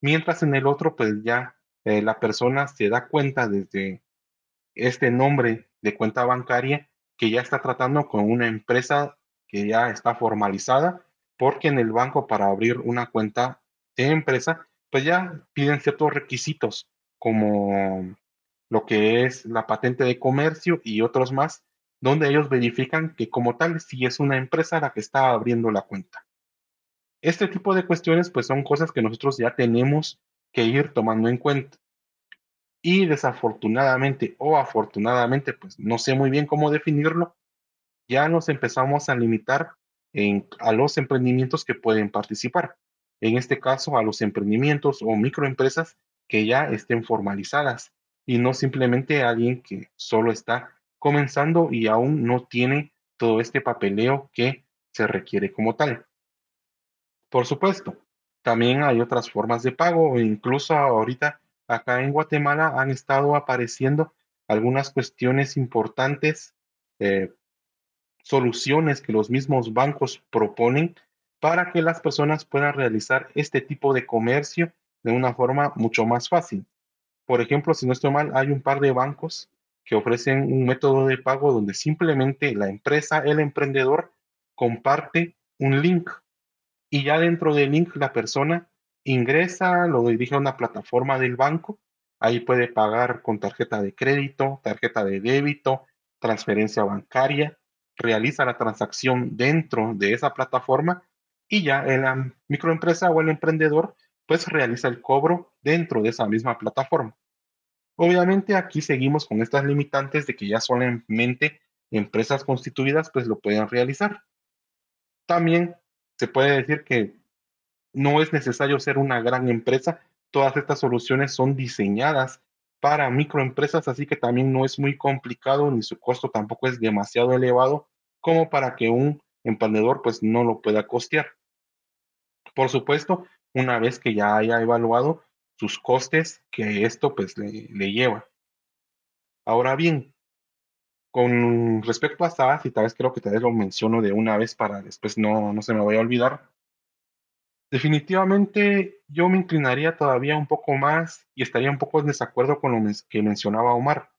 Mientras en el otro, pues ya eh, la persona se da cuenta desde este nombre de cuenta bancaria que ya está tratando con una empresa que ya está formalizada, porque en el banco para abrir una cuenta de empresa, pues ya piden ciertos requisitos como lo que es la patente de comercio y otros más, donde ellos verifican que como tal si es una empresa la que está abriendo la cuenta. Este tipo de cuestiones pues son cosas que nosotros ya tenemos que ir tomando en cuenta. Y desafortunadamente o afortunadamente, pues no sé muy bien cómo definirlo, ya nos empezamos a limitar en, a los emprendimientos que pueden participar. En este caso, a los emprendimientos o microempresas que ya estén formalizadas y no simplemente alguien que solo está comenzando y aún no tiene todo este papeleo que se requiere como tal. Por supuesto, también hay otras formas de pago, incluso ahorita acá en Guatemala han estado apareciendo algunas cuestiones importantes, eh, soluciones que los mismos bancos proponen para que las personas puedan realizar este tipo de comercio de una forma mucho más fácil. Por ejemplo, si no estoy mal, hay un par de bancos que ofrecen un método de pago donde simplemente la empresa, el emprendedor, comparte un link y ya dentro del link la persona ingresa, lo dirige a una plataforma del banco, ahí puede pagar con tarjeta de crédito, tarjeta de débito, transferencia bancaria, realiza la transacción dentro de esa plataforma y ya la microempresa o el emprendedor pues realiza el cobro dentro de esa misma plataforma. Obviamente aquí seguimos con estas limitantes de que ya solamente empresas constituidas pues lo pueden realizar. También se puede decir que no es necesario ser una gran empresa. Todas estas soluciones son diseñadas para microempresas, así que también no es muy complicado ni su costo tampoco es demasiado elevado como para que un emprendedor pues no lo pueda costear. Por supuesto, una vez que ya haya evaluado sus costes que esto pues le, lleva. Ahora bien, con respecto a SaaS, y tal vez creo que tal vez lo menciono de una vez para después no, no se me vaya a olvidar, Definitivamente yo me inclinaría todavía un poco más y estaría un poco en desacuerdo con lo que mencionaba Omar.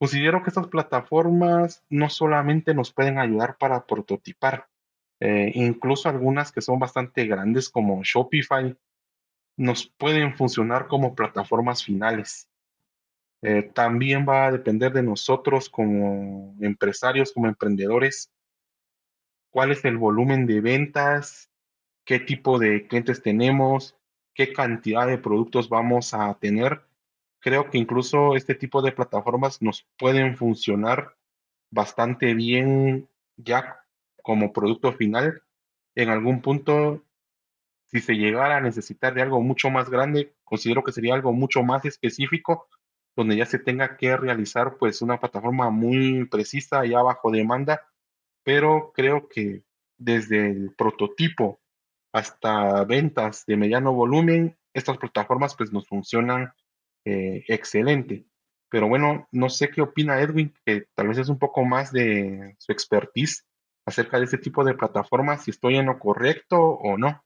Considero que estas plataformas no solamente nos pueden ayudar para prototipar, eh, incluso algunas que son bastante grandes como Shopify nos pueden funcionar como plataformas finales. Eh, también va a depender de nosotros como empresarios, como emprendedores, cuál es el volumen de ventas qué tipo de clientes tenemos, qué cantidad de productos vamos a tener. Creo que incluso este tipo de plataformas nos pueden funcionar bastante bien ya como producto final. En algún punto, si se llegara a necesitar de algo mucho más grande, considero que sería algo mucho más específico, donde ya se tenga que realizar pues una plataforma muy precisa ya bajo demanda, pero creo que desde el prototipo hasta ventas de mediano volumen, estas plataformas pues nos funcionan eh, excelente. Pero bueno, no sé qué opina Edwin, que tal vez es un poco más de su expertise acerca de este tipo de plataformas, si estoy en lo correcto o no.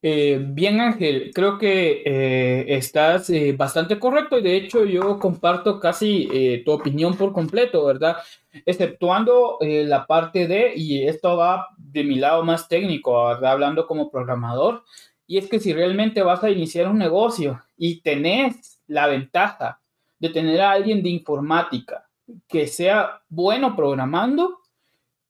Eh, bien, Ángel, creo que eh, estás eh, bastante correcto y de hecho yo comparto casi tu opinión por completo, ¿verdad? Exceptuando la parte de, y esto va de mi lado más técnico. Hablando como programador, y es que si realmente vas a iniciar un negocio y tenés la ventaja de tener a alguien de informática que sea bueno programando,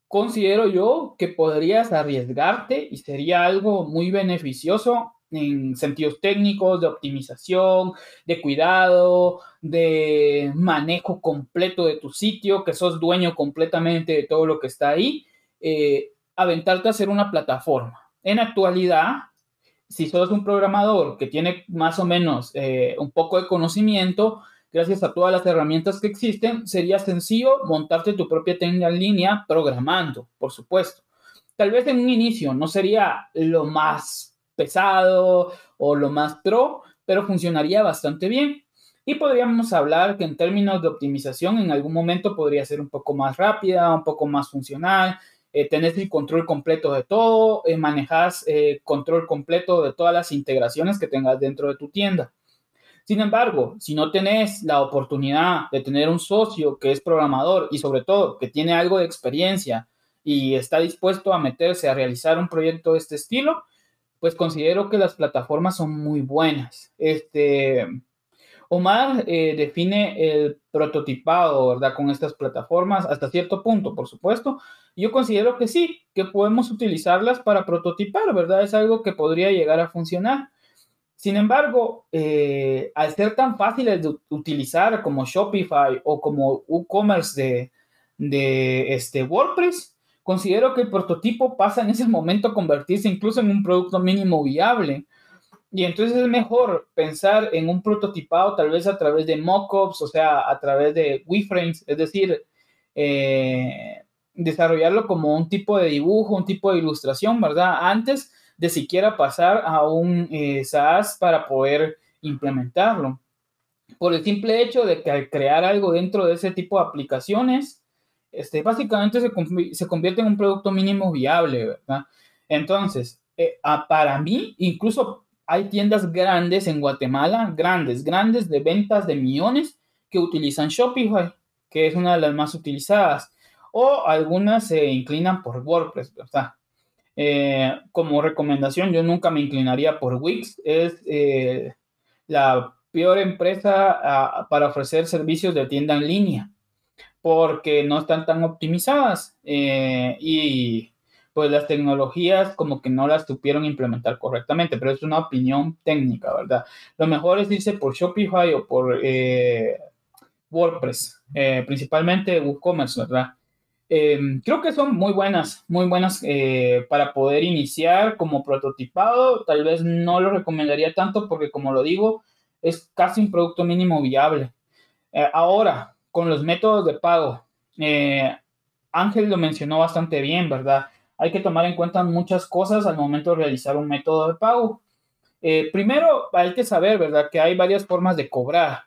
considero yo que podrías arriesgarte y sería algo muy beneficioso en sentidos técnicos, de optimización, de cuidado, de manejo completo de tu sitio, que sos dueño completamente de todo lo que está ahí, eh, aventarte a hacer una plataforma. En actualidad, si sos un programador que tiene más o menos eh, un poco de conocimiento, gracias a todas las herramientas que existen, sería sencillo montarte tu propia tienda en línea programando, por supuesto. Tal vez en un inicio no sería lo más pesado o lo más pro, pero funcionaría bastante bien. Y podríamos hablar que en términos de optimización en algún momento podría ser un poco más rápida, un poco más funcional, eh, el control completo de todo, eh, manejas eh, control completo de todas las integraciones que tengas dentro de tu tienda. Sin embargo, si no tenés la oportunidad de tener un socio que es programador y sobre todo que tiene algo de experiencia y está dispuesto a meterse a realizar un proyecto de este estilo, pues considero que las plataformas son muy buenas. Este, Omar eh, define el prototipado, ¿verdad? Con estas plataformas hasta cierto punto, por supuesto. Yo considero que sí, que podemos utilizarlas para prototipar, ¿verdad? Es algo que podría llegar a funcionar. Sin embargo, eh, al ser tan fáciles de utilizar como Shopify o como WooCommerce de, de este WordPress, considero que el prototipo pasa en ese momento a convertirse incluso en un producto mínimo viable y entonces es mejor pensar en un prototipado tal vez a través de mockups, o sea, a través de WeFrames, es decir, eh, desarrollarlo como un tipo de dibujo, un tipo de ilustración, ¿verdad? Antes de siquiera pasar a un eh, SaaS para poder implementarlo. Por el simple hecho de que al crear algo dentro de ese tipo de aplicaciones, este, básicamente se, se convierte en un producto mínimo viable, ¿verdad? Entonces, eh, para mí, incluso hay tiendas grandes en Guatemala, grandes, grandes de ventas de millones que utilizan Shopify, que es una de las más utilizadas, o algunas se inclinan por WordPress, ¿verdad? Eh, como recomendación, yo nunca me inclinaría por Wix, es eh, la peor empresa ah, para ofrecer servicios de tienda en línea, porque no están tan optimizadas eh, y pues las tecnologías como que no las supieron implementar correctamente, pero es una opinión técnica, ¿verdad? Lo mejor es irse por Shopify o por WordPress, principalmente WooCommerce, ¿verdad? Em, creo que son muy buenas, muy buenas eh, para poder iniciar como prototipado. Tal vez no lo recomendaría tanto porque, como lo digo, es casi un producto mínimo viable. ahora, con los métodos de pago, Ángel lo mencionó bastante bien, ¿verdad? hay que tomar en cuenta muchas cosas al momento de realizar un método de pago. Eh, primero, hay que saber, ¿verdad?, que hay varias formas de cobrar.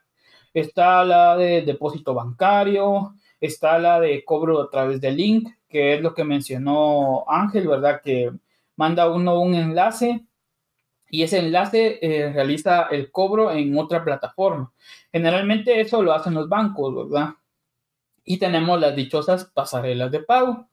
Está la de depósito bancario, está la de cobro a través de link, que es lo que mencionó Ángel, ¿verdad?, que manda uno un enlace y ese enlace eh, realiza el cobro en otra plataforma. Generalmente eso lo hacen los bancos, ¿verdad? Y tenemos las dichosas pasarelas de pago.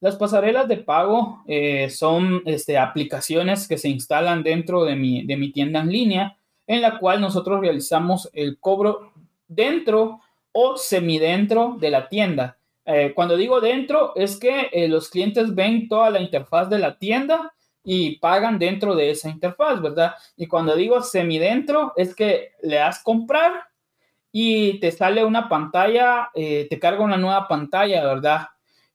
Las pasarelas de pago eh, son este, aplicaciones que se instalan dentro de mi, de mi tienda en línea, en la cual nosotros realizamos el cobro dentro o semidentro de la tienda. Eh, cuando digo dentro, es que eh, los clientes ven toda la interfaz de la tienda y pagan dentro de esa interfaz, ¿verdad? Y cuando digo semidentro, es que le das comprar y te sale una pantalla, te carga una nueva pantalla, ¿verdad?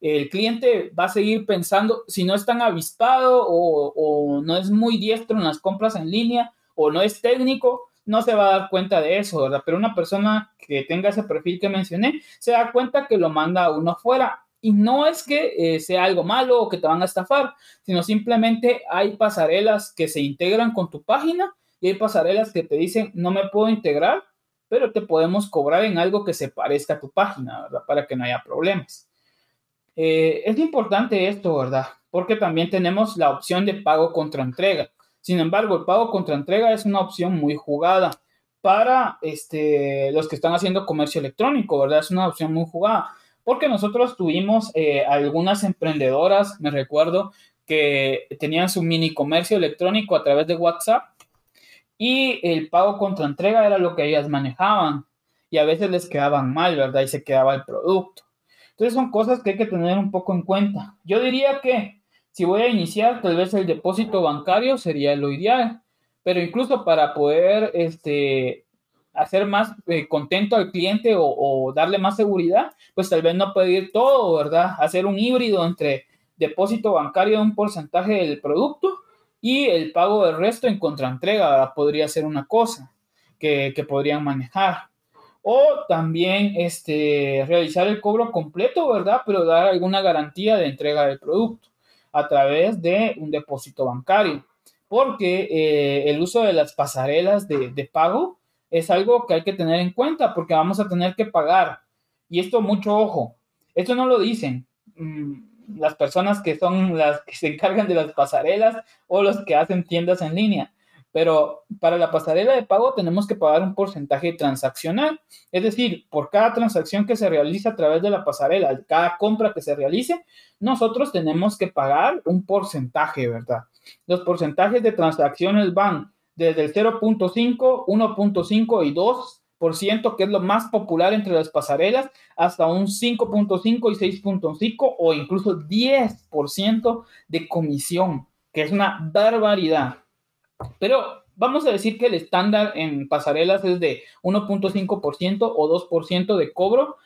el cliente va a seguir pensando, si no es tan avispado o, no es muy diestro en las compras en línea o no es técnico, no se va a dar cuenta de eso, ¿verdad? Pero una persona que tenga ese perfil que mencioné se da cuenta que lo manda uno afuera. Y no es que eh, sea algo malo o que te van a estafar, sino simplemente hay pasarelas que se integran con tu página y hay pasarelas que te dicen, no me puedo integrar, pero te podemos cobrar en algo que se parezca a tu página, ¿verdad? Para que no haya problemas. Eh, es importante esto, ¿verdad? Porque también tenemos la opción de pago contra entrega. Sin embargo, el pago contra entrega es una opción muy jugada para este, los que están haciendo comercio electrónico, ¿verdad? Es una opción muy jugada. Porque nosotros tuvimos eh, algunas emprendedoras, me recuerdo, que tenían su mini comercio electrónico a través de WhatsApp y el pago contra entrega era lo que ellas manejaban y a veces les quedaban mal, ¿verdad? Y se quedaba el producto. Entonces son cosas que hay que tener un poco en cuenta. Yo diría que si voy a iniciar, tal vez el depósito bancario sería lo ideal, pero incluso para poder este, hacer más eh, contento al cliente o, darle más seguridad, pues tal vez no pedir todo, ¿verdad? Hacer un híbrido entre depósito bancario de un porcentaje del producto y el pago del resto en contraentrega, podría ser una cosa que, que podrían manejar o también este, realizar el cobro completo, ¿verdad? Pero dar alguna garantía de entrega del producto a través de un depósito bancario, porque eh, el uso de las pasarelas de, pago es algo que hay que tener en cuenta porque vamos a tener que pagar. Y esto mucho ojo, esto no lo dicen mm, las personas que son las que se encargan de las pasarelas o los que hacen tiendas en línea. Pero para la pasarela de pago tenemos que pagar un porcentaje transaccional. Es decir, por cada transacción que se realiza a través de la pasarela, cada compra que se realice, nosotros tenemos que pagar un porcentaje, ¿verdad? Los porcentajes de transacciones van desde el 0.5, 1.5 y 2%, que es lo más popular entre las pasarelas, hasta un 5.5 y 6.5 o incluso 10% de comisión, que es una barbaridad. Pero vamos a decir que el estándar en pasarelas es de 1.5% o 2% de cobro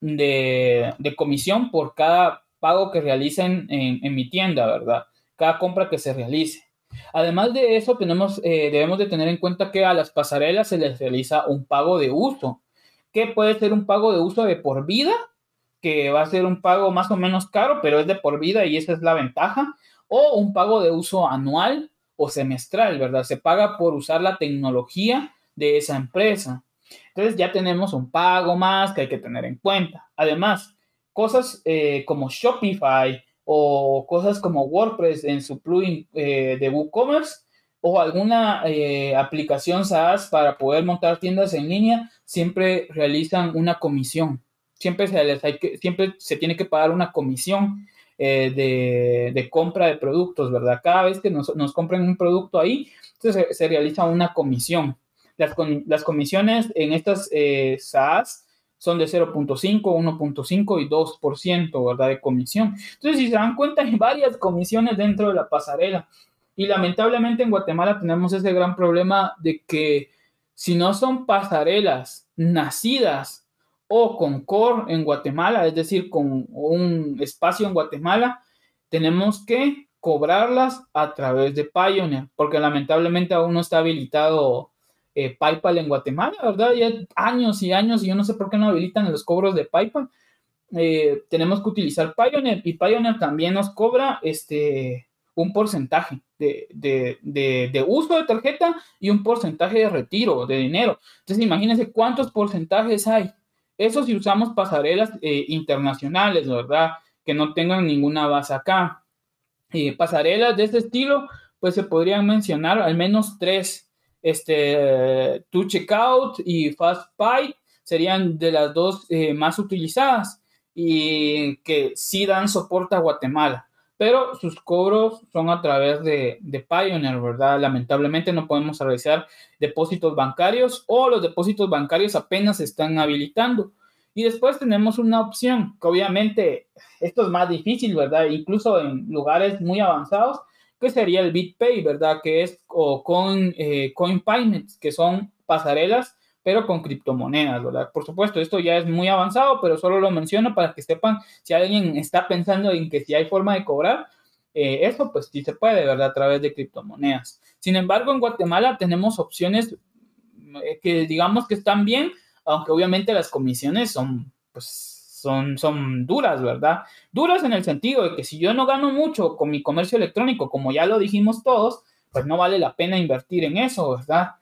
de, comisión por cada pago que realicen en, mi tienda, ¿verdad? Cada compra que se realice. Además de eso, tenemos, eh, debemos de tener en cuenta que a las pasarelas se les realiza un pago de uso, que puede ser un pago de uso de por vida, que va a ser un pago más o menos caro, pero es de por vida y esa es la ventaja, o un pago de uso anual, semestral, ¿verdad? Se paga por usar la tecnología de esa empresa. Entonces ya tenemos un pago más que hay que tener en cuenta. Además, cosas eh, como Shopify o cosas como WordPress en su plugin eh, de WooCommerce o alguna eh, aplicación SaaS para poder montar tiendas en línea, siempre realizan una comisión. Siempre se, les siempre se tiene que pagar una comisión eh, de, compra de productos, ¿verdad? Cada vez que nos, nos compren un producto ahí, se, realiza una comisión. Las, las, comisiones en estas eh, SaaS son de 0.5, 1.5 y 2%, ¿verdad? De comisión. Entonces, si se dan cuenta, hay varias comisiones dentro de la pasarela. Y lamentablemente en Guatemala tenemos ese gran problema de que si no son pasarelas nacidas o con core en Guatemala, es decir, con un espacio en Guatemala, tenemos que cobrarlas a través de Pioneer, porque lamentablemente aún no está habilitado eh, PayPal en Guatemala, ¿verdad? Ya años y años y yo no sé por qué no habilitan los cobros de PayPal. Eh, tenemos que utilizar Pioneer y Pioneer también nos cobra este, un porcentaje de, de, uso de tarjeta y un porcentaje de retiro de dinero. Entonces, imagínense cuántos porcentajes hay eso si usamos pasarelas eh, internacionales, ¿verdad? Que no tengan ninguna base acá. Pasarelas de este estilo, pues se podrían mencionar al menos tres. Este, To Checkout y FastPay serían de las dos eh, más utilizadas y que sí dan soporte a Guatemala pero sus cobros son a través de, de, Pioneer, ¿verdad? Lamentablemente no podemos realizar depósitos bancarios o los depósitos bancarios apenas se están habilitando. Y después tenemos una opción que obviamente esto es más difícil, ¿verdad? Incluso en lugares muy avanzados, que sería el BitPay, ¿verdad? Que es o con eh, Coin que son pasarelas pero con criptomonedas, ¿verdad? Por supuesto, esto ya es muy avanzado, pero solo lo menciono para que sepan si alguien está pensando en que si hay forma de cobrar, eh, eso pues sí se puede, ¿verdad? A través de criptomonedas. Sin embargo, en Guatemala tenemos opciones eh, que digamos que están bien, aunque obviamente las comisiones son, pues, son, son duras, ¿verdad? Duras en el sentido de que si yo no gano mucho con mi comercio electrónico, como ya lo dijimos todos, pues no vale la pena invertir en eso, ¿verdad?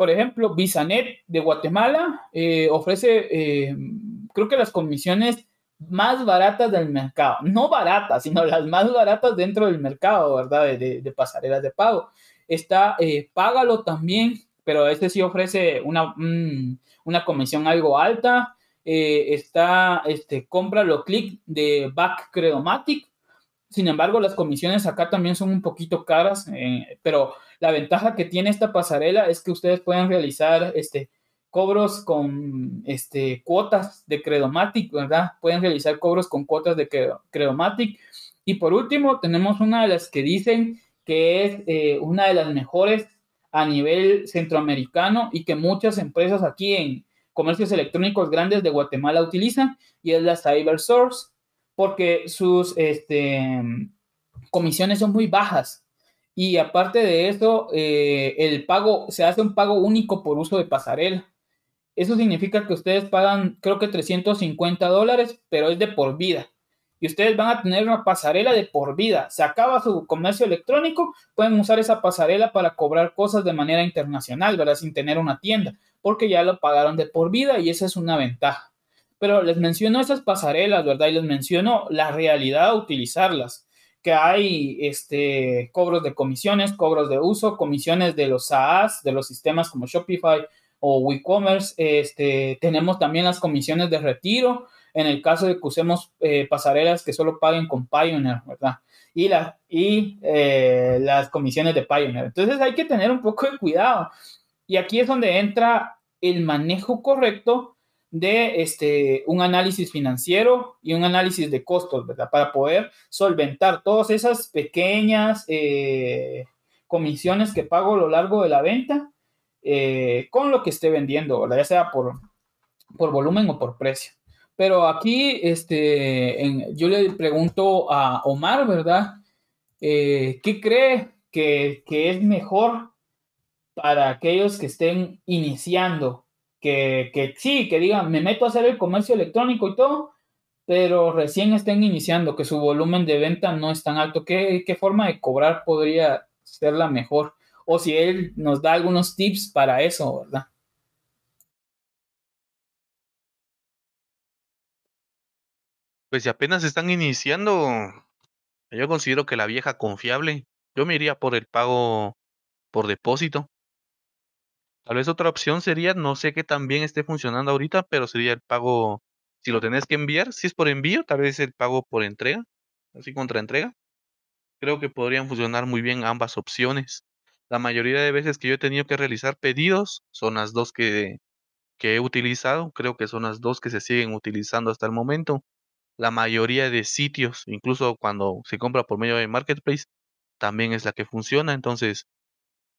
Por ejemplo, Bisanet de Guatemala eh, ofrece, eh, creo que las comisiones más baratas del mercado, no baratas, (laughs) sino las más baratas dentro del mercado, ¿verdad? De, pasarelas de pago. Está eh, Págalo también, pero este sí ofrece una, una comisión algo alta. está este, Cómpralo Click de Back Credomatic. Sin embargo, las comisiones acá también son un poquito caras, pero la ventaja que tiene esta pasarela es que ustedes pueden realizar este, cobros con este, cuotas de Credomatic, ¿verdad? Pueden realizar cobros con cuotas de Credomatic. Y por último, tenemos una de las que dicen que es eh, una de las mejores a nivel centroamericano y que muchas empresas aquí en comercios electrónicos grandes de Guatemala utilizan y es la CyberSource porque sus este, comisiones son muy bajas y aparte de eso, eh, el pago, se hace un pago único por uso de pasarela. Eso significa que ustedes pagan, creo que 350 dólares, pero es de por vida. y ustedes van a tener una pasarela de por vida. Se acaba su comercio electrónico, pueden usar esa pasarela para cobrar cosas de manera internacional, ¿verdad? Sin tener una tienda, porque ya lo pagaron de por vida y esa es una ventaja. Pero les menciono esas pasarelas, ¿verdad? Y les menciono la realidad de utilizarlas que hay este, cobros de comisiones, cobros de uso, comisiones de los SaaS, de los sistemas como Shopify o WeCommerce. Este, tenemos también las comisiones de retiro, en el caso de que usemos eh, pasarelas que solo paguen con Pioneer, ¿verdad? Y, la, y eh, las comisiones de Pioneer. Entonces hay que tener un poco de cuidado. Y aquí es donde entra el manejo correcto de este, un análisis financiero y un análisis de costos, ¿verdad? Para poder solventar todas esas pequeñas eh, comisiones que pago a lo largo de la venta con lo que esté vendiendo, ¿verdad? Ya sea por, por volumen o por precio. Pero aquí, este, yo le pregunto a Omar, ¿verdad? Eh, ¿Qué cree que, es mejor para aquellos que estén iniciando? Que, que sí, que digan, me meto a hacer el comercio electrónico y todo, pero recién estén iniciando, que su volumen de venta no es tan alto. ¿Qué, qué forma de cobrar podría ser la mejor? O si él nos da algunos tips para eso, ¿verdad? Pues si apenas están iniciando, yo considero que la vieja confiable, yo me iría por el pago por depósito. Tal vez otra opción sería, no sé qué tan bien esté funcionando ahorita, pero sería el pago, si lo tenés que enviar, si es por envío, tal vez el pago por entrega, así contra entrega. Creo que podrían funcionar muy bien ambas opciones. La mayoría de veces que yo he tenido que realizar pedidos son las dos que, que he utilizado, creo que son las dos que se siguen utilizando hasta el momento la mayoría de sitios, incluso cuando se compra por medio de Marketplace, también es la que funciona, entonces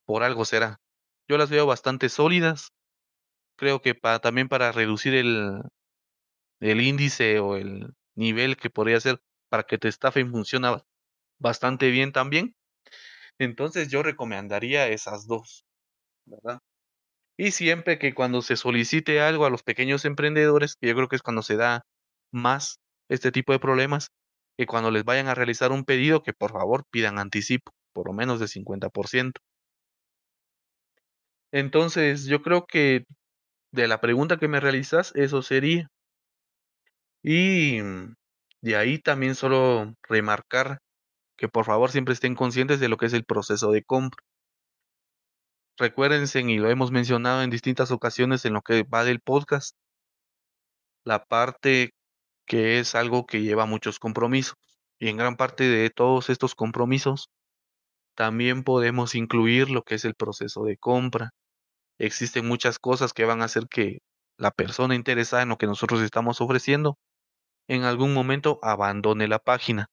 por algo será. Yo las veo bastante sólidas. Creo que para, también para reducir el, el índice o el nivel que podría ser para que te estafen funciona bastante bien también. Entonces yo recomendaría esas dos, ¿verdad? Y siempre que cuando se solicite algo a los pequeños emprendedores, que yo creo que es cuando se da más este tipo de problemas, que cuando les vayan a realizar un pedido, que por favor pidan anticipo, por lo menos de 50%. Entonces, yo creo que de la pregunta que me realizas, eso sería. Y de ahí también solo remarcar que por favor siempre estén conscientes de lo que es el proceso de compra. Recuérdense, y lo hemos mencionado en distintas ocasiones en lo que va del podcast, la parte que es algo que lleva muchos compromisos. Y en gran parte de todos estos compromisos también podemos incluir lo que es el proceso de compra. Existen muchas cosas que van a hacer que la persona interesada en lo que nosotros estamos ofreciendo en algún momento abandone la página.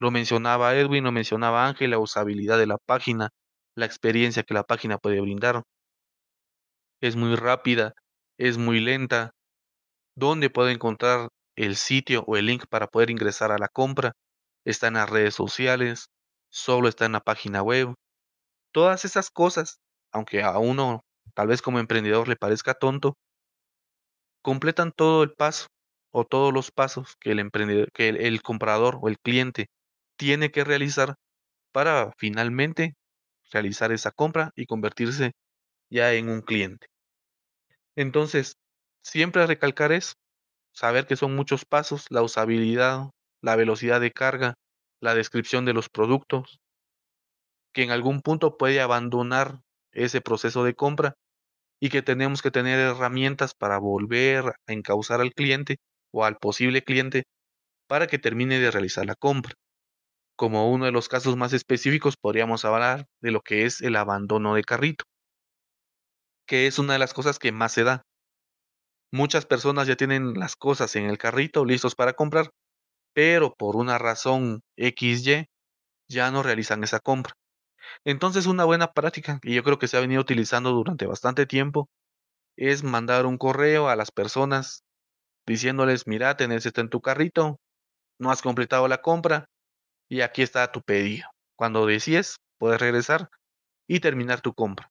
Lo mencionaba Edwin, lo mencionaba Ángel, la usabilidad de la página, la experiencia que la página puede brindar. Es muy rápida, es muy lenta. ¿Dónde puede encontrar el sitio o el link para poder ingresar a la compra está en las redes sociales, solo está en la página web. Todas esas cosas, aunque a uno tal vez como emprendedor le parezca tonto, completan todo el paso o todos los pasos que el emprendedor, que el comprador o el cliente tiene que realizar para finalmente realizar esa compra y convertirse ya en un cliente. Entonces, siempre recalcar eso, saber que son muchos pasos, la usabilidad, la velocidad de carga, la descripción de los productos, que en algún punto puede abandonar ese proceso de compra y que tenemos que tener herramientas para volver a encauzar al cliente o al posible cliente para que termine de realizar la compra. Como uno de los casos más específicos podríamos hablar de lo que es el abandono de carrito, que es una de las cosas que más se da. Muchas personas ya tienen las cosas en el carrito listos para comprar, pero por una razón XY ya no realizan esa compra. Entonces una buena práctica, y yo creo que se ha venido utilizando durante bastante tiempo, es mandar un correo a las personas diciéndoles, mira, tenés esto en tu carrito, no has completado la compra y aquí está tu pedido. Cuando decides, puedes regresar y terminar tu compra.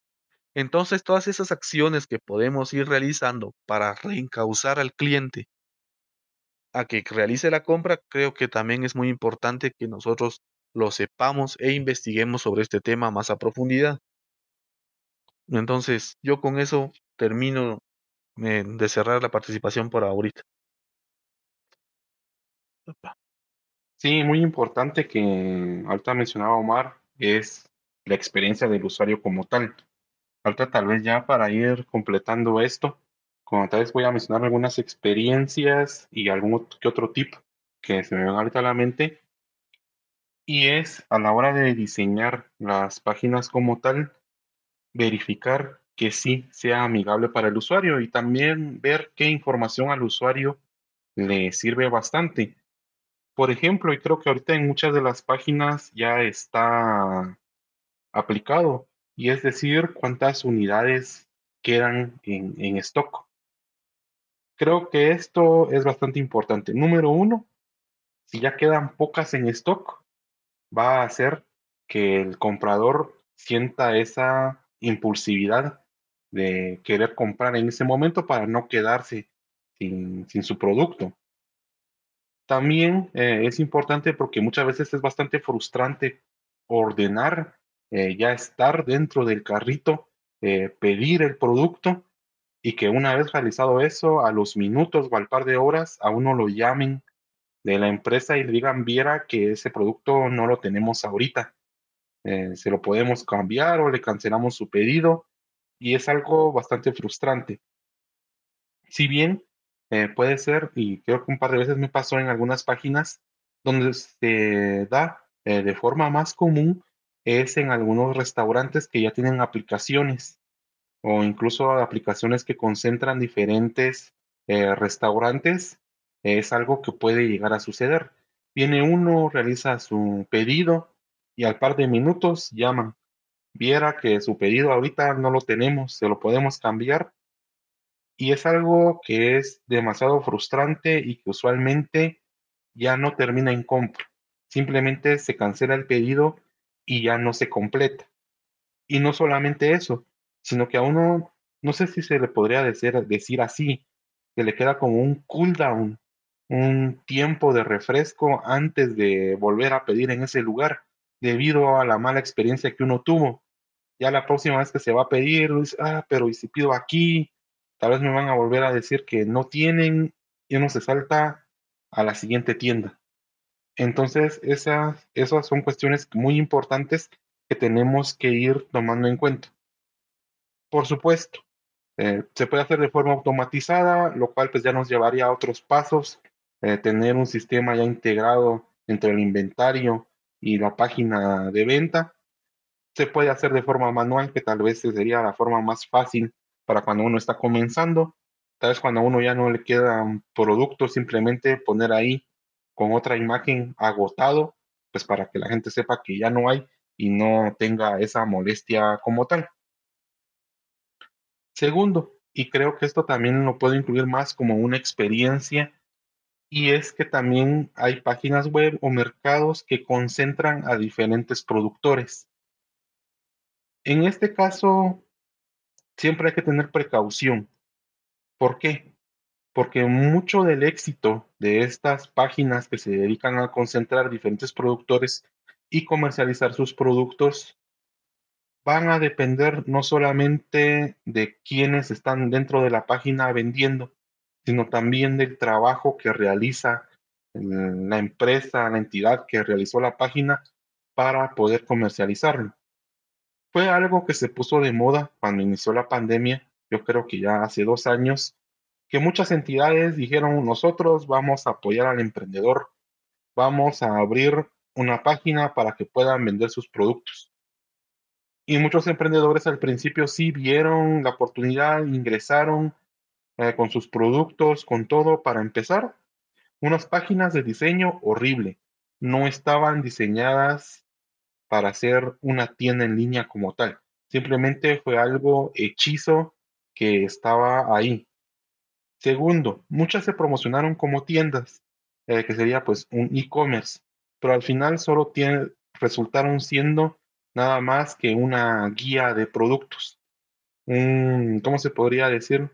Entonces, todas esas acciones que podemos ir realizando para reencauzar al cliente a que realice la compra, creo que también es muy importante que nosotros lo sepamos e investiguemos sobre este tema más a profundidad. Entonces, yo con eso termino eh, de cerrar la participación por ahorita. Sí, muy importante que ahorita mencionaba Omar es la experiencia del usuario como tal. Ahorita tal vez ya para ir completando esto, como tal vez voy a mencionar algunas experiencias y algún que otro tip que se me van ahorita a la mente. Y es a la hora de diseñar las páginas como tal, verificar que sí sea amigable para el usuario y también ver qué información al usuario le sirve bastante. Por ejemplo, y creo que ahorita en muchas de las páginas ya está aplicado, y es decir, cuántas unidades quedan en, en stock. Creo que esto es bastante importante. Número uno, si ya quedan pocas en stock, va a hacer que el comprador sienta esa impulsividad de querer comprar en ese momento para no quedarse sin, su producto. También eh, es importante porque muchas veces es bastante frustrante ordenar, eh, ya estar dentro del carrito, eh, pedir el producto y que una vez realizado eso, a los minutos o al par de horas, a uno lo llamen de la empresa y le digan, viera que ese producto no lo tenemos ahorita, se lo podemos cambiar o le cancelamos su pedido y es algo bastante frustrante. Si bien eh, puede ser, y creo que un par de veces me pasó en algunas páginas, donde se da eh, de forma más común es en algunos restaurantes que ya tienen aplicaciones o incluso aplicaciones que concentran diferentes eh, restaurantes. Es algo que puede llegar a suceder. Viene uno, realiza su pedido y al par de minutos llaman viera que su pedido ahorita no lo tenemos, se lo podemos cambiar. Y es algo que es demasiado frustrante y que usualmente ya no termina en compra. Simplemente se cancela el pedido y ya no se completa. Y no solamente eso, sino que a uno, no sé si se le podría decir, decir así, que le queda como un cooldown, un tiempo de refresco antes de volver a pedir en ese lugar, debido a la mala experiencia que uno tuvo ya la próxima vez que se va a pedir, ah, pero ¿y si pido aquí? Tal vez me van a volver a decir que no tienen y uno se salta a la siguiente tienda. Entonces, esas, esas son cuestiones muy importantes que tenemos que ir tomando en cuenta. Por supuesto, eh, se puede hacer de forma automatizada, lo cual pues ya nos llevaría a otros pasos, eh, tener un sistema ya integrado entre el inventario y la página de venta se puede hacer de forma manual, que tal vez sería la forma más fácil para cuando uno está comenzando. Tal vez cuando a uno ya no le quedan productos, simplemente poner ahí con otra imagen agotado, pues para que la gente sepa que ya no hay y no tenga esa molestia como tal. Segundo, y creo que esto también lo puedo incluir más como una experiencia, y es que también hay páginas web o mercados que concentran a diferentes productores. En este caso, siempre hay que tener precaución. ¿Por qué? Porque mucho del éxito de estas páginas que se dedican a concentrar diferentes productores y comercializar sus productos van a depender no solamente de quienes están dentro de la página vendiendo, sino también del trabajo que realiza la empresa, la entidad que realizó la página para poder comercializarlo. Fue algo que se puso de moda cuando inició la pandemia, yo creo que ya hace dos años, que muchas entidades dijeron, nosotros vamos a apoyar al emprendedor, vamos a abrir una página para que puedan vender sus productos. Y muchos emprendedores al principio sí vieron la oportunidad, ingresaron eh, con sus productos, con todo para empezar. Unas páginas de diseño horrible. No estaban diseñadas para hacer una tienda en línea como tal. Simplemente fue algo hechizo que estaba ahí. Segundo, muchas se promocionaron como tiendas, eh, que sería pues un e-commerce, pero al final solo resultaron siendo nada más que una guía de productos. ¿cómo se podría decir?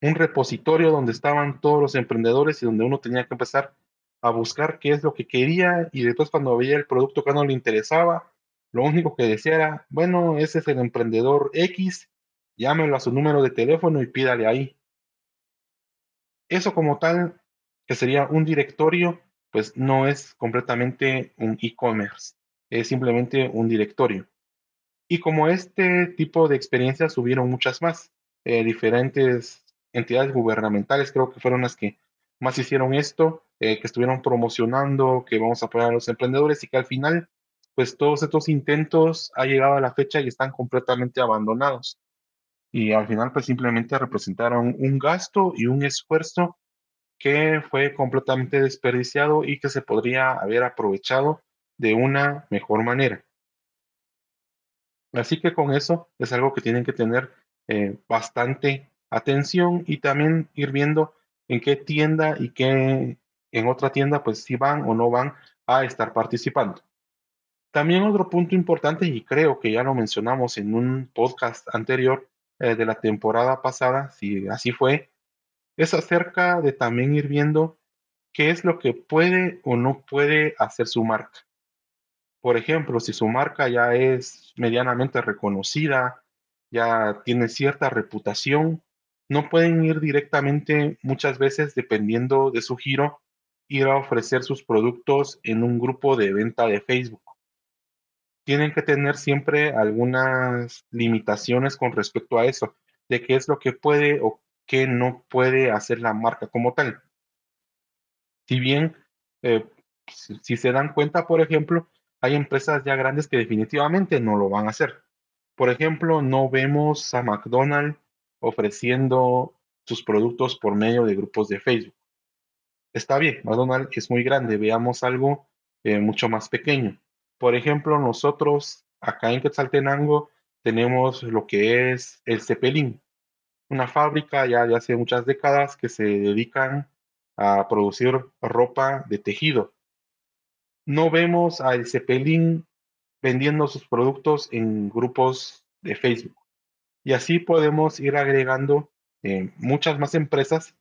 Un repositorio donde estaban todos los emprendedores y donde uno tenía que empezar a buscar qué es lo que quería y después cuando veía el producto que no le interesaba, lo único que decía era, bueno, ese es el emprendedor X, llámelo a su número de teléfono y pídale ahí. Eso como tal, que sería un directorio, pues no es completamente un e-commerce, es simplemente un directorio. Y como este tipo de experiencias hubieron muchas más, eh, diferentes entidades gubernamentales creo que fueron las que más hicieron esto, eh, que estuvieron promocionando, que vamos a apoyar a los emprendedores y que al final, pues todos estos intentos han llegado a la fecha y están completamente abandonados. Y al final, pues simplemente representaron un gasto y un esfuerzo que fue completamente desperdiciado y que se podría haber aprovechado de una mejor manera. Así que con eso es algo que tienen que tener eh, bastante atención y también ir viendo en qué tienda y qué en otra tienda, pues si van o no van a estar participando. También otro punto importante, y creo que ya lo mencionamos en un podcast anterior eh, de la temporada pasada, si así fue, es acerca de también ir viendo qué es lo que puede o no puede hacer su marca. Por ejemplo, si su marca ya es medianamente reconocida, ya tiene cierta reputación, no pueden ir directamente muchas veces, dependiendo de su giro, ir a ofrecer sus productos en un grupo de venta de Facebook. Tienen que tener siempre algunas limitaciones con respecto a eso, de qué es lo que puede o qué no puede hacer la marca como tal. Si bien, eh, si se dan cuenta, por ejemplo, hay empresas ya grandes que definitivamente no lo van a hacer. Por ejemplo, no vemos a McDonald's ofreciendo sus productos por medio de grupos de Facebook. Está bien, McDonald's es muy grande, veamos algo eh, mucho más pequeño. Por ejemplo, nosotros acá en Quetzaltenango tenemos lo que es el Cepelín, una fábrica ya de hace muchas décadas que se dedican a producir ropa de tejido. No vemos al Cepelín vendiendo sus productos en grupos de Facebook. Y así podemos ir agregando eh, muchas más empresas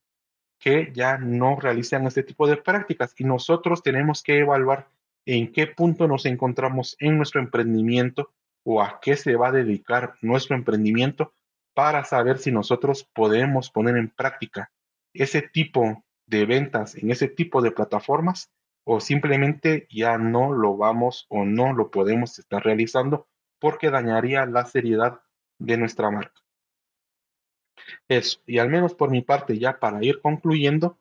que ya no realizan este tipo de prácticas. Y nosotros tenemos que evaluar en qué punto nos encontramos en nuestro emprendimiento o a qué se va a dedicar nuestro emprendimiento para saber si nosotros podemos poner en práctica ese tipo de ventas en ese tipo de plataformas o simplemente ya no lo vamos o no lo podemos estar realizando porque dañaría la seriedad de nuestra marca. Eso, y al menos por mi parte, ya para ir concluyendo,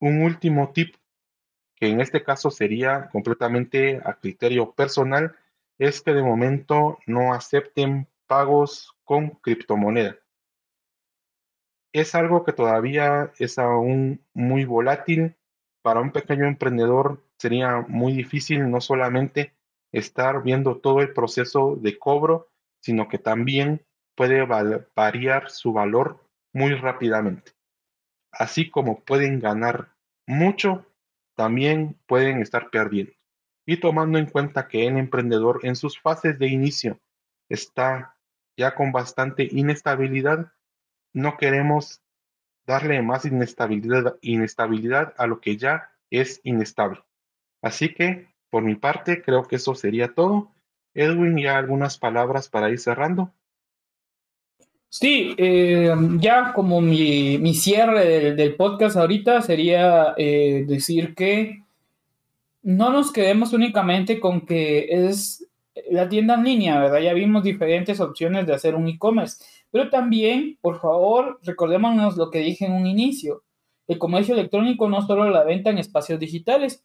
un último tip, que en este caso sería completamente a criterio personal, es que de momento no acepten pagos con criptomoneda. Es algo que todavía es aún muy volátil. Para un pequeño emprendedor sería muy difícil no solamente estar viendo todo el proceso de cobro, sino que también puede variar su valor muy rápidamente. Así como pueden ganar mucho, también pueden estar perdiendo. Y tomando en cuenta que el emprendedor en sus fases de inicio está ya con bastante inestabilidad, no queremos darle más inestabilidad, inestabilidad a lo que ya es inestable. Así que, por mi parte, creo que eso sería todo. Edwin, ya algunas palabras para ir cerrando. Sí, eh, ya como mi, cierre del, podcast ahorita sería eh, decir que no nos quedemos únicamente con que es la tienda en línea, ¿verdad? Ya vimos diferentes opciones de hacer un e-commerce, pero también, por favor, recordémonos lo que dije en un inicio. El comercio electrónico no solo la venta en espacios digitales,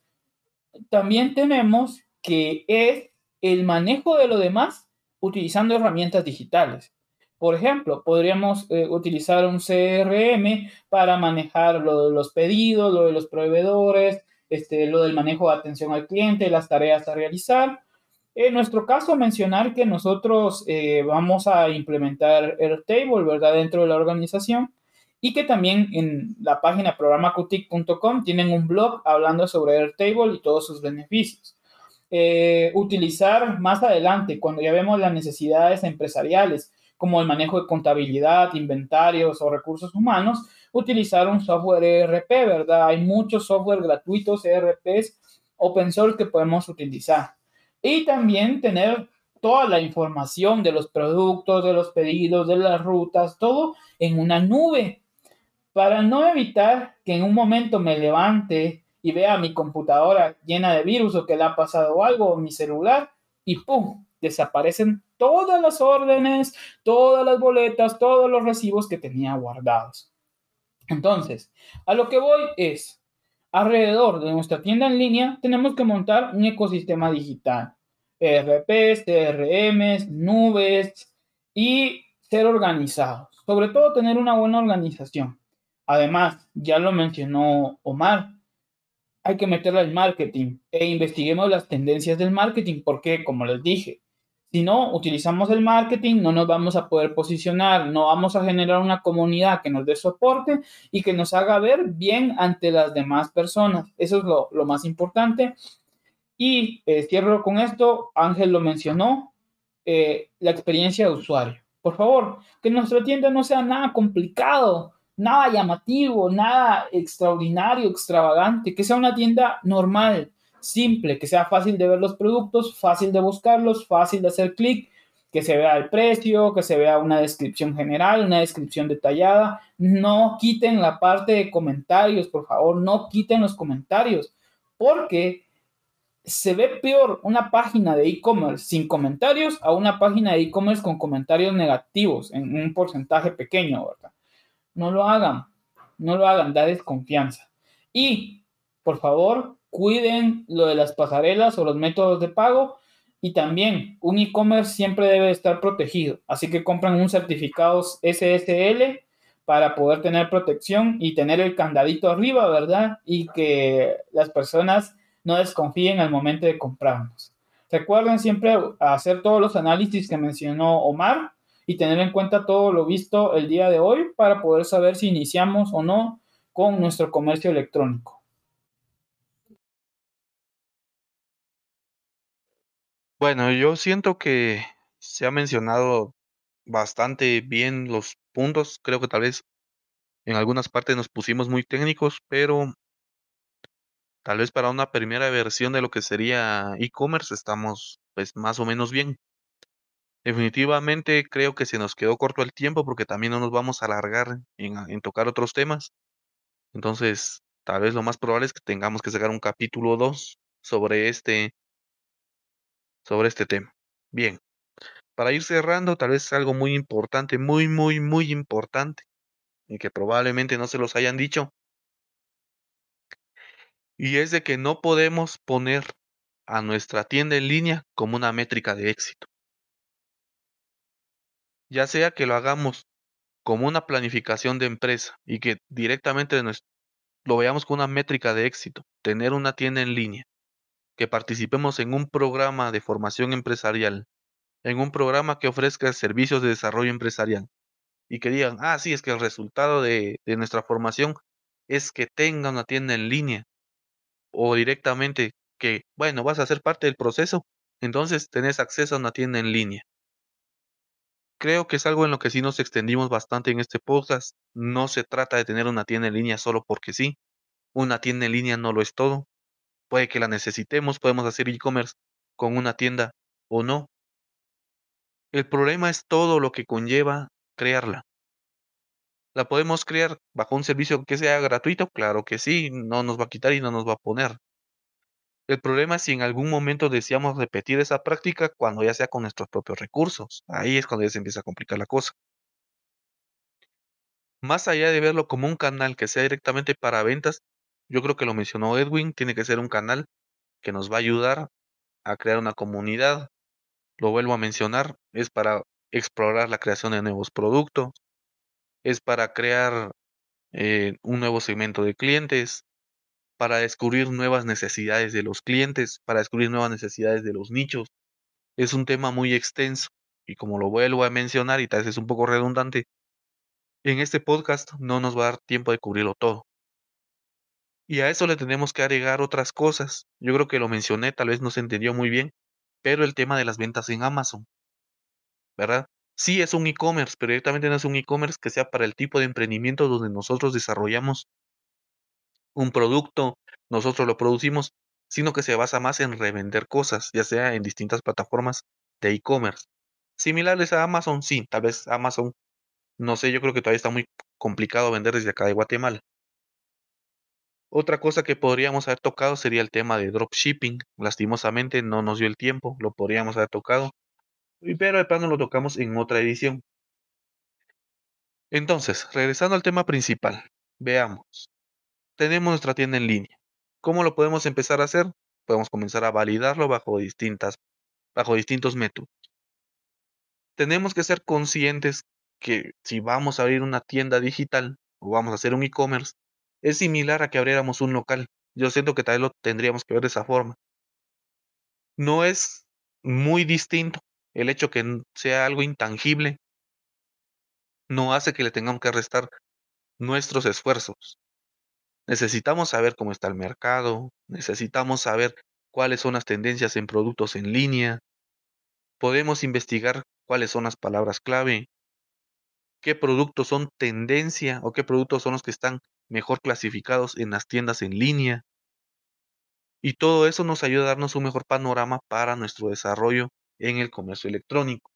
también tenemos que es el manejo de lo demás utilizando herramientas digitales. Por ejemplo, podríamos eh, utilizar un CRM para manejar lo de los pedidos, lo de los proveedores, este, lo del manejo de atención al cliente, las tareas a realizar. En nuestro caso, mencionar que nosotros eh, vamos a implementar Airtable, ¿verdad?, dentro de la organización y que también en la página programacutic.com tienen un blog hablando sobre Airtable y todos sus beneficios. Eh, utilizar más adelante, cuando ya vemos las necesidades empresariales, como el manejo de contabilidad, inventarios o recursos humanos, utilizar un software ERP, ¿verdad? Hay muchos software gratuitos, ERPs, open source que podemos utilizar. Y también tener toda la información de los productos, de los pedidos, de las rutas, todo en una nube, para no evitar que en un momento me levante y vea mi computadora llena de virus o que le ha pasado algo, o mi celular, y ¡pum! desaparecen todas las órdenes, todas las boletas, todos los recibos que tenía guardados. Entonces, a lo que voy es, alrededor de nuestra tienda en línea tenemos que montar un ecosistema digital. ERPs, CRMs, nubes y ser organizados. Sobre todo tener una buena organización. Además, ya lo mencionó Omar, hay que meterle al marketing e investiguemos las tendencias del marketing porque, como les dije, si no utilizamos el marketing, no nos vamos a poder posicionar, no vamos a generar una comunidad que nos dé soporte y que nos haga ver bien ante las demás personas. Eso es lo, más importante. Y eh, cierro con esto, Ángel lo mencionó, eh, la experiencia de usuario. Por favor, que nuestra tienda no sea nada complicado, nada llamativo, nada extraordinario, extravagante, que sea una tienda normal, simple, que sea fácil de ver los productos, fácil de buscarlos, fácil de hacer clic, que se vea el precio, que se vea una descripción general, una descripción detallada. No quiten la parte de comentarios, por favor, no quiten los comentarios, porque se ve peor una página de e-commerce sin comentarios a una página de e-commerce con comentarios negativos en un porcentaje pequeño, ¿verdad? No lo hagan, no lo hagan, da desconfianza. Y, por favor, cuiden lo de las pasarelas o los métodos de pago. Y también, un e-commerce siempre debe estar protegido. Así que compran un certificado SSL para poder tener protección y tener el candadito arriba, ¿verdad? Y que las personas no desconfíen al momento de comprarnos. Recuerden siempre hacer todos los análisis que mencionó Omar y tener en cuenta todo lo visto el día de hoy para poder saber si iniciamos o no con nuestro comercio electrónico. Bueno, yo siento que se ha mencionado bastante bien los puntos. Creo que tal vez en algunas partes nos pusimos muy técnicos, pero tal vez para una primera versión de lo que sería e-commerce estamos pues más o menos bien. Definitivamente creo que se nos quedó corto el tiempo porque también no nos vamos a alargar en, tocar otros temas. Entonces, tal vez lo más probable es que tengamos que sacar un capítulo 2 sobre este sobre este tema. Bien, para ir cerrando, tal vez algo muy importante, muy, muy, muy importante, y que probablemente no se los hayan dicho, y es de que no podemos poner a nuestra tienda en línea como una métrica de éxito. Ya sea que lo hagamos como una planificación de empresa y que directamente lo veamos como una métrica de éxito, tener una tienda en línea, que participemos en un programa de formación empresarial, en un programa que ofrezca servicios de desarrollo empresarial y que digan, ah, sí, es que el resultado de, de nuestra formación es que tenga una tienda en línea o directamente que, bueno, vas a ser parte del proceso, entonces tenés acceso a una tienda en línea. Creo que es algo en lo que sí nos extendimos bastante en este podcast. No se trata de tener una tienda en línea solo porque sí. Una tienda en línea no lo es todo puede que la necesitemos, podemos hacer e-commerce con una tienda o no. El problema es todo lo que conlleva crearla. ¿La podemos crear bajo un servicio que sea gratuito? Claro que sí, no nos va a quitar y no nos va a poner. El problema es si en algún momento deseamos repetir esa práctica cuando ya sea con nuestros propios recursos. Ahí es cuando ya se empieza a complicar la cosa. Más allá de verlo como un canal que sea directamente para ventas, yo creo que lo mencionó Edwin, tiene que ser un canal que nos va a ayudar a crear una comunidad. Lo vuelvo a mencionar, es para explorar la creación de nuevos productos, es para crear eh, un nuevo segmento de clientes, para descubrir nuevas necesidades de los clientes, para descubrir nuevas necesidades de los nichos. Es un tema muy extenso y como lo vuelvo a mencionar y tal vez es un poco redundante, en este podcast no nos va a dar tiempo de cubrirlo todo. Y a eso le tenemos que agregar otras cosas. Yo creo que lo mencioné, tal vez no se entendió muy bien, pero el tema de las ventas en Amazon, ¿verdad? Sí es un e-commerce, pero directamente no es un e-commerce que sea para el tipo de emprendimiento donde nosotros desarrollamos un producto, nosotros lo producimos, sino que se basa más en revender cosas, ya sea en distintas plataformas de e-commerce. Similares a Amazon, sí, tal vez Amazon, no sé, yo creo que todavía está muy complicado vender desde acá de Guatemala. Otra cosa que podríamos haber tocado sería el tema de dropshipping. Lastimosamente no nos dio el tiempo, lo podríamos haber tocado, pero de plano lo tocamos en otra edición. Entonces, regresando al tema principal, veamos. Tenemos nuestra tienda en línea. ¿Cómo lo podemos empezar a hacer? Podemos comenzar a validarlo bajo distintas bajo distintos métodos. Tenemos que ser conscientes que si vamos a abrir una tienda digital o vamos a hacer un e-commerce, es similar a que abriéramos un local. Yo siento que tal vez lo tendríamos que ver de esa forma. No es muy distinto el hecho que sea algo intangible. No hace que le tengamos que restar nuestros esfuerzos. Necesitamos saber cómo está el mercado, necesitamos saber cuáles son las tendencias en productos en línea. Podemos investigar cuáles son las palabras clave, qué productos son tendencia o qué productos son los que están mejor clasificados en las tiendas en línea. Y todo eso nos ayuda a darnos un mejor panorama para nuestro desarrollo en el comercio electrónico.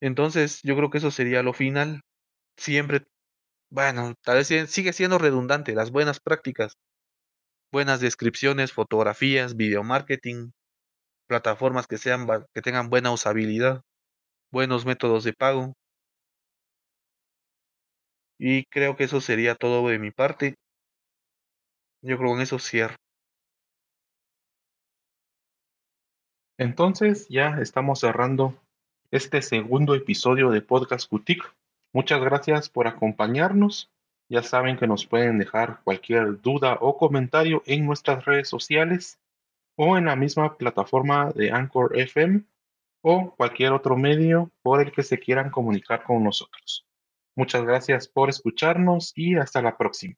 Entonces, yo creo que eso sería lo final. Siempre, bueno, tal vez sigue siendo redundante, las buenas prácticas, buenas descripciones, fotografías, video marketing, plataformas que, sean, que tengan buena usabilidad, buenos métodos de pago, y creo que eso sería todo de mi parte. Yo creo que con eso cierro. Entonces ya estamos cerrando este segundo episodio de Podcast Boutique. Muchas gracias por acompañarnos. Ya saben que nos pueden dejar cualquier duda o comentario en nuestras redes sociales o en la misma plataforma de Anchor FM o cualquier otro medio por el que se quieran comunicar con nosotros. Muchas gracias por escucharnos y hasta la próxima.